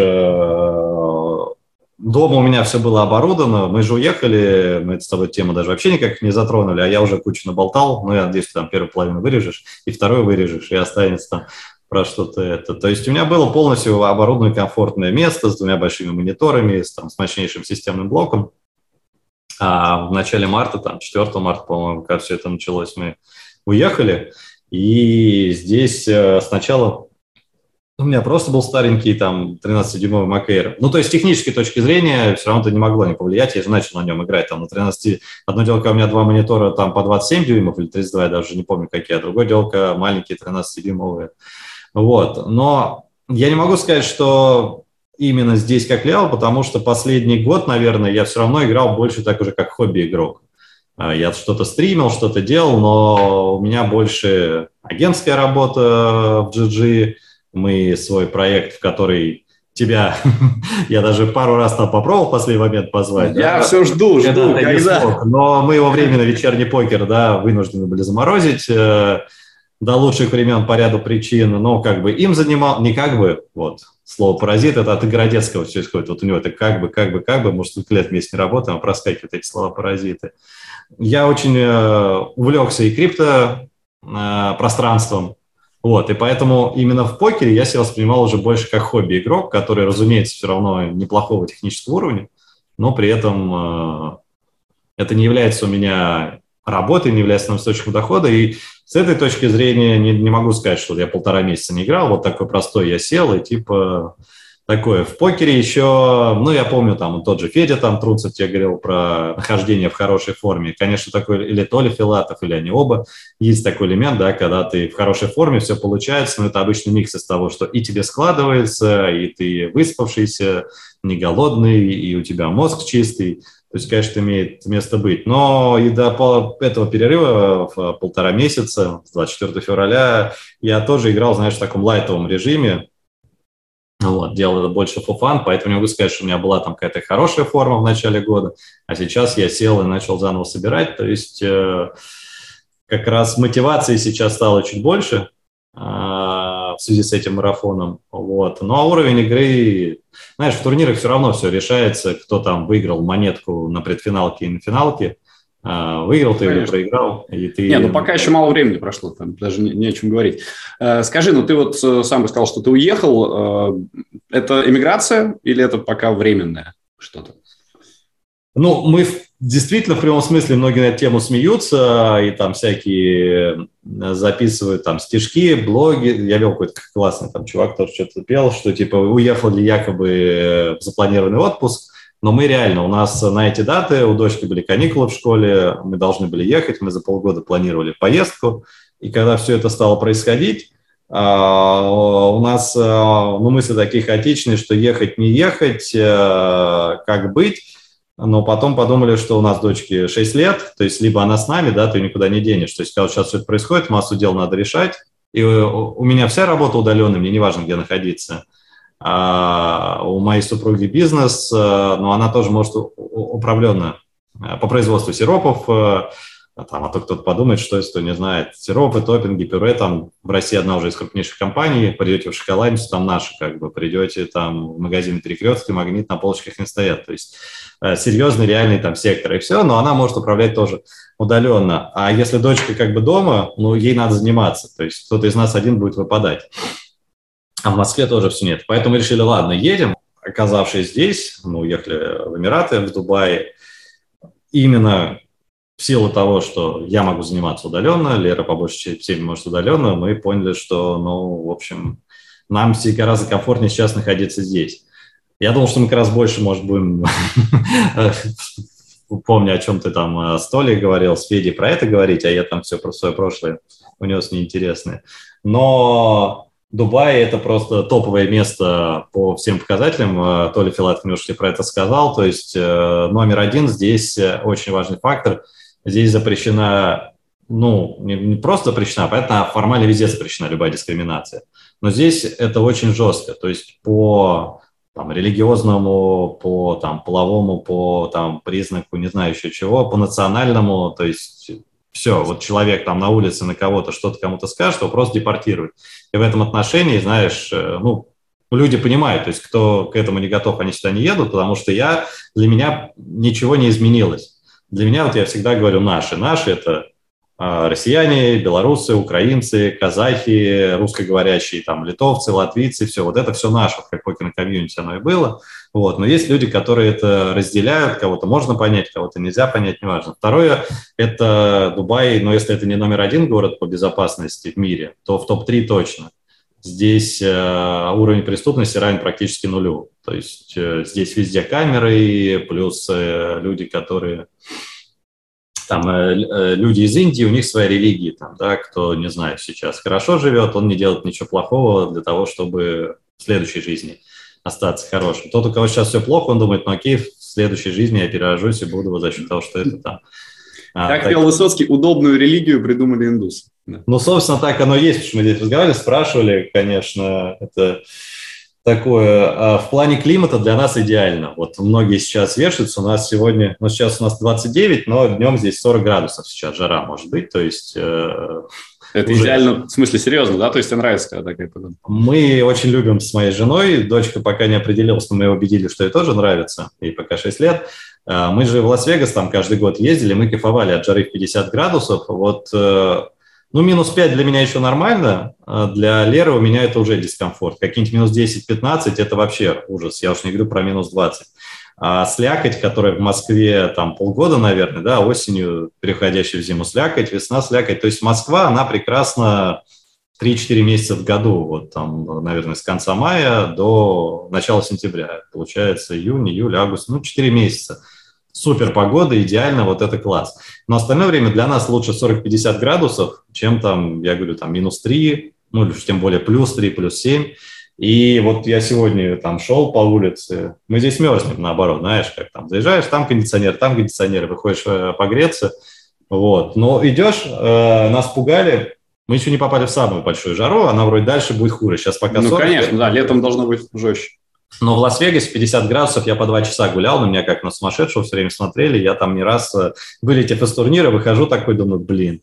дома у меня все было оборудовано. Мы же уехали, мы с тобой тему даже вообще никак не затронули, а я уже кучу наболтал. Ну, я надеюсь, ты там первую половину вырежешь, и вторую вырежешь, и останется там про что-то это. То есть у меня было полностью оборудованное комфортное место с двумя большими мониторами, с, там, с мощнейшим системным блоком. А в начале марта, там, 4 марта, по-моему, как все это началось, мы уехали. И здесь э, сначала У меня просто был старенький там 13-дюймовый Макэйр. Ну, то есть с технической точки зрения все равно это не могло не повлиять. Я же начал на нем играть там на 13. Одно дело, у меня два монитора там по 27 дюймов или 32, я даже не помню какие, а другое дело, маленькие 13-дюймовые. Вот. Но я не могу сказать, что именно здесь как влиял, потому что последний год, наверное, я все равно играл больше так уже как хобби-игрок. А, я что-то стримил, что-то делал, но у меня больше агентская работа в GG, мы свой проект, в который тебя, я даже пару раз там попробовал в последний момент позвать. Я да? все жду, жду, когда. когда? Смог, но мы его временно вечерний покер, да, вынуждены были заморозить э, до лучших времен по ряду причин, но как бы им занимал, не как бы, вот, слово «паразит» – это от Городецкого все исходит. Вот у него это как бы, как бы, как бы, может, сколько лет вместе не работаем, а проскакивают эти слова «паразиты». Я очень э, увлекся и крипто э, пространством, вот, и поэтому именно в покере я себя воспринимал уже больше как хобби-игрок, который, разумеется, все равно неплохого технического уровня, но при этом э, это не является у меня работой, не является основным источником дохода. И с этой точки зрения не, не могу сказать, что я полтора месяца не играл. Вот такой простой я сел и типа такое. В покере еще, ну, я помню, там тот же Федя там Трунцев тебе говорил про нахождение в хорошей форме. Конечно, такой, или Толя Филатов, или они оба, есть такой элемент, да, когда ты в хорошей форме, все получается, но это обычный микс из того, что и тебе складывается, и ты выспавшийся, не голодный, и у тебя мозг чистый. То есть, конечно, имеет место быть. Но и до этого перерыва в полтора месяца, с 24 февраля, я тоже играл, знаешь, в таком лайтовом режиме, вот, делал это больше fun, поэтому не могу сказать, что у меня была там какая-то хорошая форма в начале года, а сейчас я сел и начал заново собирать. То есть э, как раз мотивации сейчас стало чуть больше э, в связи с этим марафоном. Вот. Ну а уровень игры, знаешь, в турнирах все равно все решается, кто там выиграл монетку на предфиналке и на финалке. А, выиграл ты Конечно. или проиграл, и ты... Не, ну пока еще мало времени прошло, там даже не, не о чем говорить. Э, скажи, ну ты вот э, сам сказал, что ты уехал. Э, это эмиграция или это пока временное что-то? Ну, мы действительно в прямом смысле многие на эту тему смеются и там всякие записывают там стишки, блоги. Я вел какой-то классный там чувак тоже что-то пел, что типа уехал ли якобы в запланированный отпуск, но мы реально, у нас на эти даты, у дочки были каникулы в школе, мы должны были ехать, мы за полгода планировали поездку, и когда все это стало происходить, а, у нас а, ну, мысли такие хаотичные, что ехать, не ехать, э, как быть, но потом подумали, что у нас дочке 6 лет, то есть либо она с нами, да, ты никуда не денешь, то есть когда сейчас все это происходит, массу дел надо решать, и у меня вся работа удаленная, мне не важно, где находиться – у моей супруги бизнес, э, но она тоже может управленно э, по производству сиропов, э, там, а то кто-то подумает, что если кто не знает, сиропы, топпинги, пюре, там в России одна уже из крупнейших компаний, придете в шоколадницу, там наши, как бы, придете там в магазин Перекрестки, Магнит, на полочках не стоят, то есть серьезный, реальный там сектор и все, но она может управлять тоже удаленно. А если дочка как бы дома, ну, ей надо заниматься, то есть кто-то из нас один будет выпадать. А в Москве тоже все нет. Поэтому решили, ладно, едем. Оказавшись здесь, мы уехали в Эмираты, в Дубай, именно в силу того, что я могу заниматься удаленно, Лера по большей части может удаленно, мы поняли, что, ну, в общем, нам гораздо комфортнее сейчас находиться здесь. Я думал, что мы как раз больше, может, будем... Помню, о чем ты там э, с Толей говорил, с Федей про это говорить, а я там все про свое прошлое унес неинтересное. Но Дубай – это просто топовое место по всем показателям. Э, Толя Филатов немножко про это сказал. То есть э, номер один здесь э, очень важный фактор. Здесь запрещена, ну, не просто запрещена, понятно, а формально везде запрещена любая дискриминация. Но здесь это очень жестко. То есть по там, религиозному, по там, половому, по там, признаку, не знаю еще чего, по национальному, то есть все, вот человек там на улице на кого-то что-то кому-то скажет, его просто депортируют. И в этом отношении, знаешь, э, ну, люди понимают, то есть кто к этому не готов, они сюда не едут, потому что я, для меня ничего не изменилось. Для меня, вот я всегда говорю, наши. Наши – это россияне, белорусы, украинцы, казахи, русскоговорящие, там, литовцы, латвийцы, все, вот это все наше, как покер комьюнити оно и было. Вот. Но есть люди, которые это разделяют, кого-то можно понять, кого-то нельзя понять, неважно. Второе – это Дубай, но если это не номер один город по безопасности в мире, то в топ-3 точно. здесь э, уровень преступности равен практически нулю. То есть э, здесь везде камеры, плюс э, люди, которые там люди из Индии, у них своя религия, там, да, кто, не знаю, сейчас хорошо живет, он не делает ничего плохого для того, чтобы в следующей жизни остаться хорошим. Тот, у кого сейчас все плохо, он думает, ну окей, в следующей жизни я перерожусь и буду за счет того, что это там. А, как так... пел Высоцкий, удобную религию придумали индусы. Ну, собственно, так оно и есть, потому что мы здесь разговаривали, спрашивали, конечно, это такое. А в плане климата для нас идеально. Вот многие сейчас вешаются, у нас сегодня, ну, сейчас у нас 29, но днем здесь 40 градусов сейчас, жара может быть, то есть... Э, это уже... идеально, в смысле, серьезно, да? То есть тебе нравится, когда такая погода? Мы очень любим с моей женой. Дочка пока не определилась, но мы ее убедили, что ей тоже нравится. Ей пока 6 лет. А, мы же в Лас-Вегас там каждый год ездили, мы кайфовали от жары в 50 градусов. Вот э, ну, минус 5 для меня еще нормально, а для Леры у меня это уже дискомфорт. Какие-нибудь минус 10-15 – это вообще ужас, я уж не говорю про минус 20. А слякоть, которая в Москве там полгода, наверное, да, осенью, переходящая в зиму слякоть, весна слякоть. То есть Москва, она прекрасно 3-4 месяца в году, вот там, наверное, с конца мая до начала сентября. Получается июнь, июль, август, ну, 4 месяца супер погода, идеально, вот это класс. Но остальное время для нас лучше 40-50 градусов, чем там, я говорю, там минус 3, ну или тем более плюс 3, плюс 7. И вот я сегодня там шел по улице, мы здесь мерзнем, наоборот, знаешь, как там заезжаешь, там кондиционер, там кондиционер, выходишь э, погреться, вот. Но идешь, э, нас пугали, мы еще не попали в самую большую жару, она вроде дальше будет хуже. Сейчас пока Ну, 40, конечно, да, летом должно быть жестче. Но в Лас-Вегасе 50 градусов я по два часа гулял, на меня как на сумасшедшего все время смотрели. Я там не раз, э, вылетев из турнира, выхожу такой, думаю, блин,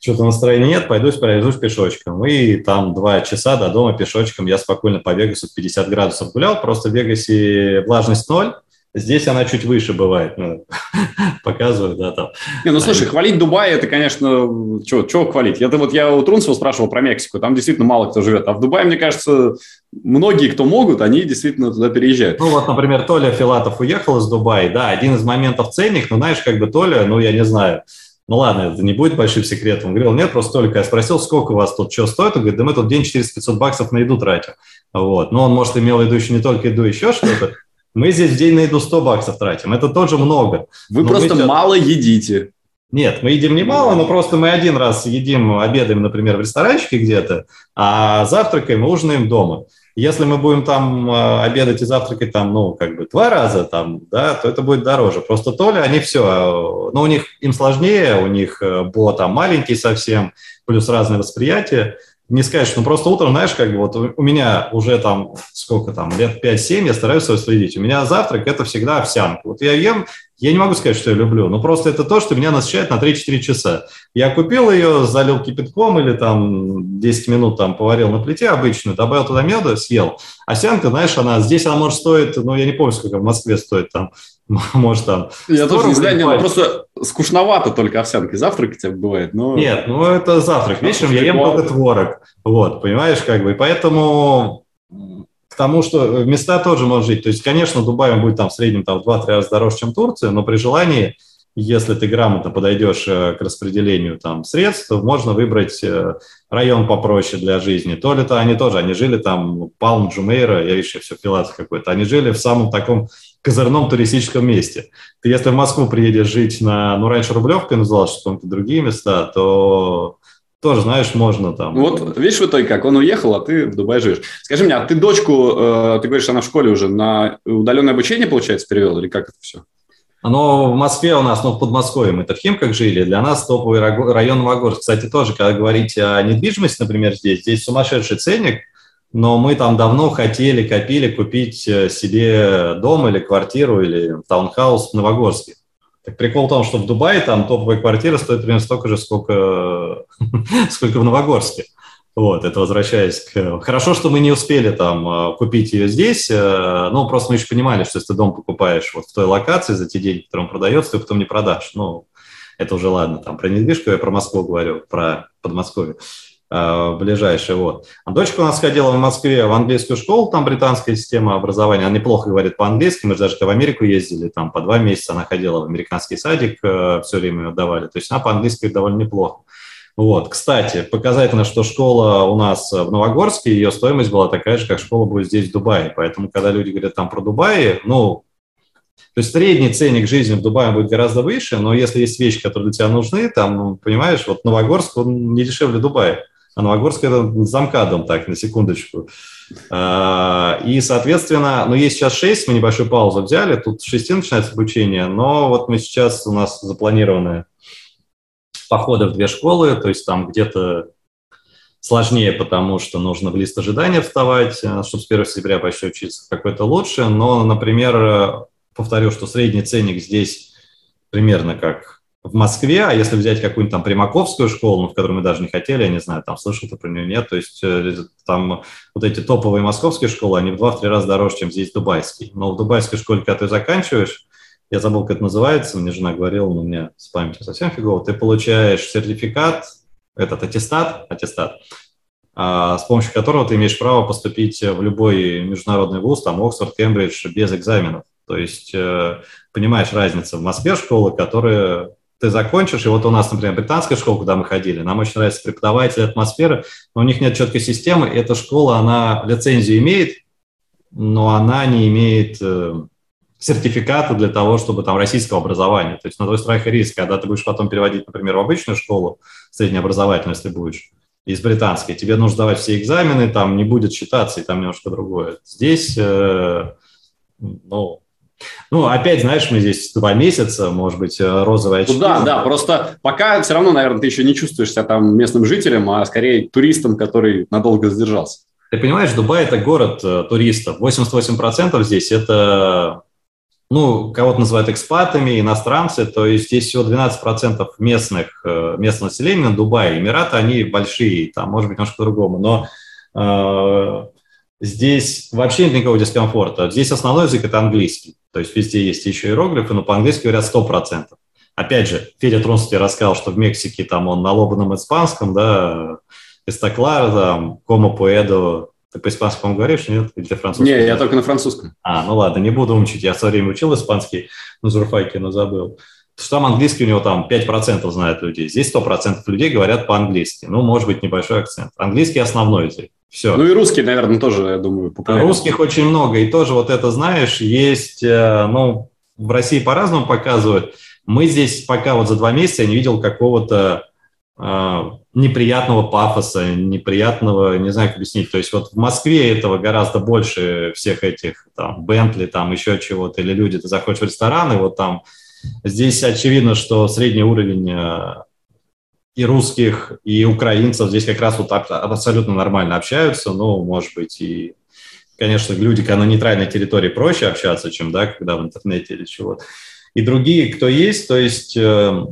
что-то настроения нет, пойду пройдусь пешочком. И там два часа до дома пешочком я спокойно по Вегасу 50 градусов гулял. Просто в Вегасе влажность ноль, Здесь она чуть выше бывает, ну, показываю, да, там. Не, ну, слушай, хвалить Дубай, это, конечно, что хвалить? Это вот я у Трунцева спрашивал про Мексику, там действительно мало кто живет, а в Дубае, мне кажется, многие, кто могут, они действительно туда переезжают. Ну, вот, например, Толя Филатов уехал из Дубая, да, один из моментов ценник, ну, знаешь, как бы Толя, ну, я не знаю, ну ладно, это не будет большим секретом. Он говорил, нет, просто только я спросил, сколько у вас тут, что стоит. Он говорит, да мы тут день 400-500 баксов на еду тратим. Вот. Но он, может, имел в виду еще не только еду, еще что-то. Мы здесь в день на еду 100 баксов тратим. Это тоже много. Вы но просто мы... мало едите. Нет, мы едим немало, но просто мы один раз едим, обедаем, например, в ресторанчике где-то, а завтракаем и ужинаем дома. Если мы будем там э, обедать и завтракать там, ну, как бы два раза там, да, то это будет дороже. Просто то ли они все, э, ну, у них им сложнее, у них э, бо там маленький совсем, плюс разное восприятие не скажешь, ну просто утром, знаешь, как бы вот у меня уже там сколько там, лет 5-7, я стараюсь свой следить. У меня завтрак – это всегда овсянка. Вот я ем, я не могу сказать, что я люблю, но просто это то, что меня насыщает на 3-4 часа. Я купил ее, залил кипятком или там 10 минут там поварил на плите обычную, добавил туда меда, съел. Овсянка, знаешь, она здесь она может стоить, ну я не помню, сколько в Москве стоит там, может там. Я тоже не знаю, нет, просто скучновато только овсянкой завтракать бывает. Но... Нет, ну это завтрак. Вечером я ем только творог. Вот, понимаешь, как бы. И поэтому к тому, что места тоже может жить. То есть, конечно, Дубай будет там в среднем там, в 2-3 раза дороже, чем Турция, но при желании, если ты грамотно подойдешь э, к распределению там средств, то можно выбрать э, район попроще для жизни. То ли то они тоже, они жили там, Палм Джумейра, я еще все Пилат какой-то, они жили в самом таком козырном туристическом месте. Ты если в Москву приедешь жить на, ну, раньше Рублевка называлась, что то другие места, то тоже, знаешь, можно там. Вот видишь в итоге как, он уехал, а ты в Дубае живешь. Скажи мне, а ты дочку, э, ты говоришь, она в школе уже на удаленное обучение, получается, перевел, или как это все? Оно в Москве у нас, ну, в Подмосковье мы в Химках жили, для нас топовый район Новогорск. Кстати, тоже, когда говорить о недвижимости, например, здесь, здесь сумасшедший ценник, но мы там давно хотели, копили купить э, себе дом или квартиру или таунхаус в Новогорске. Так прикол в том, что в Дубае там топовая квартира стоит примерно столько же, сколько, сколько в Новогорске. Вот, это возвращаясь к... Хорошо, что мы не успели там э, купить ее здесь, ну, просто мы еще понимали, что если ты дом покупаешь вот в той локации за те деньги, которые он продается, ты потом не продашь. Ну, это уже ладно, там про недвижку я про Москву говорю, про Подмосковье. Э, ближайший. Вот. А дочка у нас ходила в Москве в английскую школу, там британская система образования, она неплохо говорит по-английски, мы же даже в Америку ездили, там по два месяца она ходила в американский садик, э, все время ее давали, то есть она по-английски довольно неплохо. Вот, кстати, показательно, что школа у нас в Новогорске, ее стоимость была такая же, как школа будет здесь в Дубае. Поэтому, когда люди говорят там про Дубай, ну, то есть средний ценник жизни в Дубае будет гораздо выше, но если есть вещи, которые для тебя нужны, там, ну, понимаешь, вот Новогорск, он не дешевле Дубая. А Новогорск – это замкадом, так, на секундочку. А, и, соответственно, ну, есть сейчас 6, мы небольшую паузу взяли, тут с 6 начинается обучение, но вот мы сейчас, у нас запланированы походы в две школы, то есть там где-то сложнее, потому что нужно в лист ожидания вставать, э, чтобы с 1 сентября почти учиться, какой-то лучше. Но, например, повторю, что средний ценник здесь примерно как в Москве, а если взять какую-нибудь там Примаковскую школу, ну, в которую мы даже не хотели, я не знаю, там слышал ты про нее, нет, то есть э, там вот эти топовые московские школы, они в два-три раза дороже, чем здесь дубайский. Но в дубайской школе, когда ты заканчиваешь, я забыл, как это называется, мне жена говорила, но у меня с памятью совсем фигово, ты получаешь сертификат, этот аттестат, аттестат, а, с помощью которого ты имеешь право поступить в любой международный вуз, там Оксфорд, Кембридж, без экзаменов. То есть э, понимаешь разницу в Москве школы, которые ты закончишь, и вот у нас, например, британская школа, куда мы ходили, нам очень нравится преподаватель, атмосфера, но у них нет четкой системы, эта школа, она лицензию имеет, но она не имеет э, сертификата для того, чтобы там российского образования. То есть на твой страх и риск, когда ты будешь потом переводить, например, в обычную школу, среднеобразовательную, если будешь, из британской, тебе нужно давать все экзамены, там не будет считаться, и там немножко другое. Здесь, э, ну, ну, опять, знаешь, мы здесь два месяца, может быть, э, розовая очки. Ну, да, да, просто пока все равно, наверное, ты еще не чувствуешь себя там местным жителем, а скорее туристом, который надолго задержался. Ты понимаешь, Дубай – это город э, туристов. 88% здесь – это, ну, кого-то называют экспатами, иностранцы, то есть здесь всего 12% местных, э, местного населения на Дубае. Эмираты, они большие, там, может быть, немножко по-другому, но Здесь вообще нет никакого дискомфорта. Здесь основной язык – это английский. То есть везде есть еще иероглифы, но по-английски говорят 100%. Опять же, Федя Трунс тебе рассказал, что в Мексике там он на лобаном испанском, да, Эстаклар, там, Комо Пуэдо. Ты по-испански, по говоришь, нет? Или ты французский? Не, я только на французском. А, ну ладно, не буду учить. Я в свое время учил испанский на журфаке, но забыл. Что там английский у него там 5% знает людей. Здесь 100% людей говорят по-английски. Ну, может быть, небольшой акцент. Английский основной язык. Все. Ну и русский, наверное, тоже, я думаю, популярен. Русских очень много. И тоже вот это, знаешь, есть, э, ну, в России по-разному показывают. Мы здесь пока вот за два месяца я не видел какого-то э, неприятного пафоса, неприятного, не знаю, как объяснить. То есть вот в Москве этого гораздо больше всех этих, там, Бентли, там, еще чего-то, или люди, ты заходишь в ресторан, и вот там Здесь очевидно, что средний уровень э, и русских, и украинцев здесь как раз вот абсолютно нормально общаются, ну, может быть, и, конечно, люди, когда на нейтральной территории проще общаться, чем, да, когда в интернете или чего-то. И другие, кто есть, то есть э,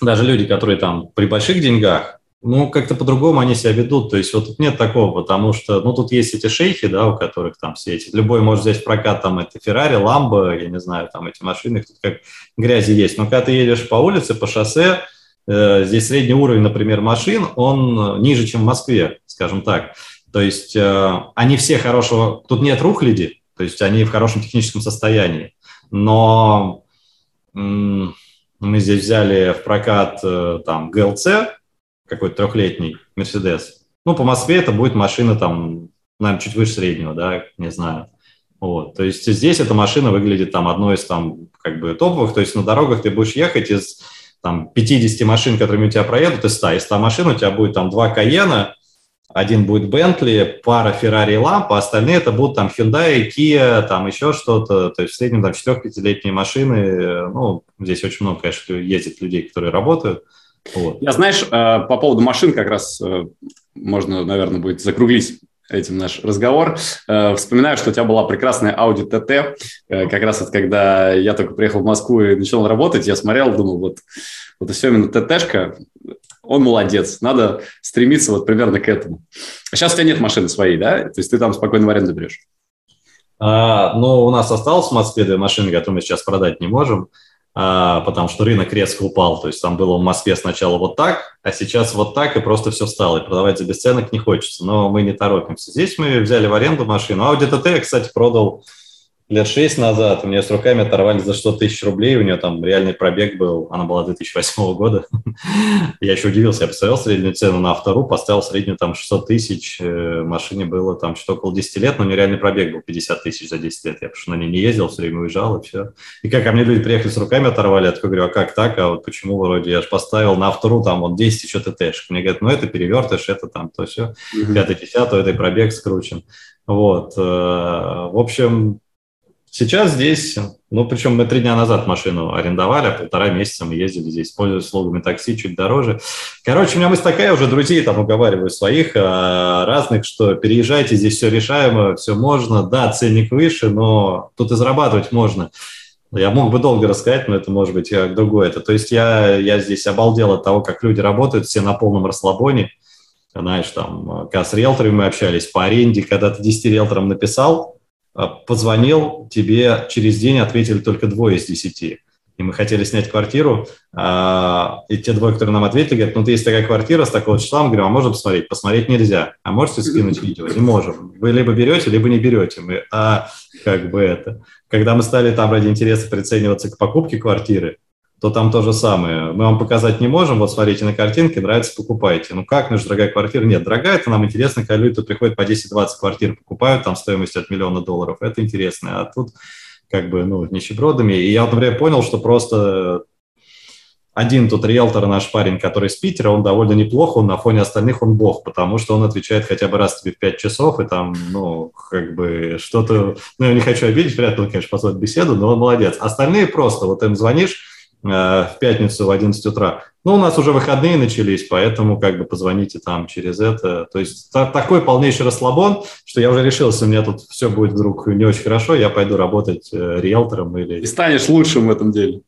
даже люди, которые там при больших деньгах, ну, как-то по-другому они себя ведут. То есть вот тут нет такого, потому что, ну, тут есть эти шейхи, да, у которых там все эти, любой может взять в прокат там это Феррари, Ламбо, я не знаю, там эти машины, тут как грязи есть. Но когда ты едешь по улице, по шоссе, э, здесь средний уровень, например, машин, он ниже, чем в Москве, скажем так. То есть э, они все хорошего, тут нет рухляди, то есть они в хорошем техническом состоянии. Но мы здесь взяли в прокат э, там ГЛЦ, какой-то трехлетний Мерседес. Ну, по Москве это будет машина там, наверное, чуть выше среднего, да, не знаю. Вот, то есть здесь эта машина выглядит там одной из там как бы топовых, то есть на дорогах ты будешь ехать из там 50 машин, которыми у тебя проедут, из 100, из 100 машин у тебя будет там два Каена, один будет Бентли, пара Феррари и Лампа, остальные это будут там Hyundai, Kia, там еще что-то, то есть в среднем там 4-5-летние машины, ну, здесь очень много, конечно, ездит людей, которые работают, вот. Я, знаешь, э, по поводу машин как раз э, можно, наверное, будет закруглить этим наш разговор. Э, вспоминаю, что у тебя была прекрасная Audi TT. Как раз вот когда я только приехал в Москву и начал работать, я смотрел, думал, вот, вот все именно ТТшка, он молодец, надо стремиться вот примерно к этому. А сейчас у тебя нет машины своей, да? То есть ты там спокойно в аренду берешь? А, ну, у нас осталось в Москве две машины, которые мы сейчас продать не можем. А, потому что рынок резко упал. То есть там было в Москве сначала вот так, а сейчас вот так, и просто все встало. И продавать за бесценок не хочется. Но мы не торопимся. Здесь мы взяли в аренду машину. Audi TT я, кстати, продал лет шесть назад у меня с руками оторвали за 100 тысяч рублей, у нее там реальный пробег был, она была 2008 года. я еще удивился, я поставил среднюю цену на автору, поставил среднюю там 600 тысяч, э, машине было там что-то около 10 лет, но у нее реальный пробег был 50 тысяч за 10 лет, я потому что на ней не ездил, все время уезжал и все. И как ко мне люди приехали с руками оторвали, я такой говорю, а как так, а вот почему вроде, я же поставил на автору там вот 10 еще ТТшек. Мне говорят, ну это перевертыш, это там то все, 5-10, этой пробег скручен. Вот, э, в общем, Сейчас здесь, ну, причем мы три дня назад машину арендовали, а полтора месяца мы ездили здесь, пользуясь услугами такси, чуть дороже. Короче, у меня мысль такая, уже друзей там уговариваю своих, а, разных, что переезжайте, здесь все решаемо, все можно. Да, ценник выше, но тут и зарабатывать можно. Я мог бы долго рассказать, но это может быть как другое. Это, то есть я, я здесь обалдел от того, как люди работают, все на полном расслабоне. Знаешь, там, когда с риэлторами мы общались по аренде, когда ты 10 риэлторам написал, позвонил, тебе через день ответили только двое из десяти. И мы хотели снять квартиру, а, и те двое, которые нам ответили, говорят, ну, есть такая квартира с такого числа, мы говорим, а можно посмотреть? Посмотреть нельзя. А можете скинуть видео? Не можем. Вы либо берете, либо не берете. Мы, а как бы это. Когда мы стали там ради интереса прицениваться к покупке квартиры, то там то же самое. Мы вам показать не можем, вот смотрите на картинки, нравится, покупайте. Ну как, ну же дорогая квартира? Нет, дорогая, это нам интересно, когда люди тут приходят по 10-20 квартир, покупают там стоимостью от миллиона долларов, это интересно. А тут как бы, ну, нищебродами. И я например, понял, что просто один тут риэлтор, наш парень, который из Питера, он довольно неплохо, он на фоне остальных он бог, потому что он отвечает хотя бы раз тебе в 5 часов, и там, ну, как бы что-то, ну, я не хочу обидеть, вряд ли он, конечно, послать беседу, но он молодец. Остальные просто, вот им звонишь, в пятницу в 11 утра. Ну, у нас уже выходные начались, поэтому как бы позвоните там через это. То есть та, такой полнейший расслабон, что я уже решил, если у меня тут все будет вдруг не очень хорошо, я пойду работать э, риэлтором или... И станешь лучшим в этом деле.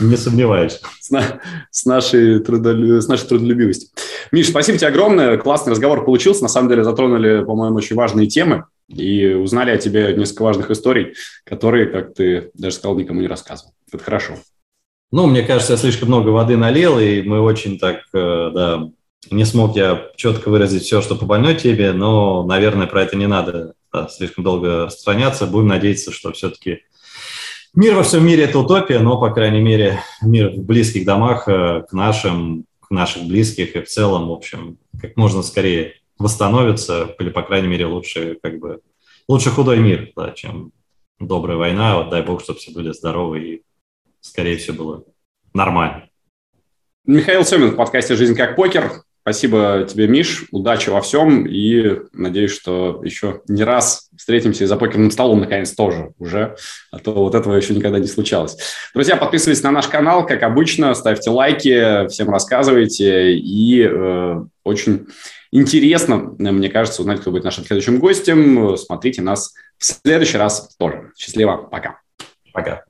Не сомневаюсь. С, на, с, нашей трудолю, с нашей трудолюбивостью. Миш, спасибо тебе огромное. Классный разговор получился. На самом деле затронули, по-моему, очень важные темы и узнали о тебе несколько важных историй, которые, как ты даже сказал, никому не рассказывал. Это хорошо. Ну, мне кажется, я слишком много воды налил, и мы очень так, э, да, не смог я четко выразить все, что по больной теме, но, наверное, про это не надо да, слишком долго распространяться. Будем надеяться, что все-таки мир во всем мире – это утопия, но, по крайней мере, мир в близких домах э, к нашим, к наших близких и в целом, в общем, как можно скорее восстановится, или, по крайней мере, лучше, как бы, лучше худой мир, да, чем добрая война. Вот дай бог, чтобы все были здоровы и скорее всего, было нормально. Михаил Семин в подкасте «Жизнь как покер». Спасибо тебе, Миш. Удачи во всем. И надеюсь, что еще не раз встретимся за покерным столом, наконец, тоже уже. А то вот этого еще никогда не случалось. Друзья, подписывайтесь на наш канал, как обычно. Ставьте лайки, всем рассказывайте. И э, очень интересно, мне кажется, узнать, кто будет нашим следующим гостем. Смотрите нас в следующий раз тоже. Счастливо. Пока. Пока.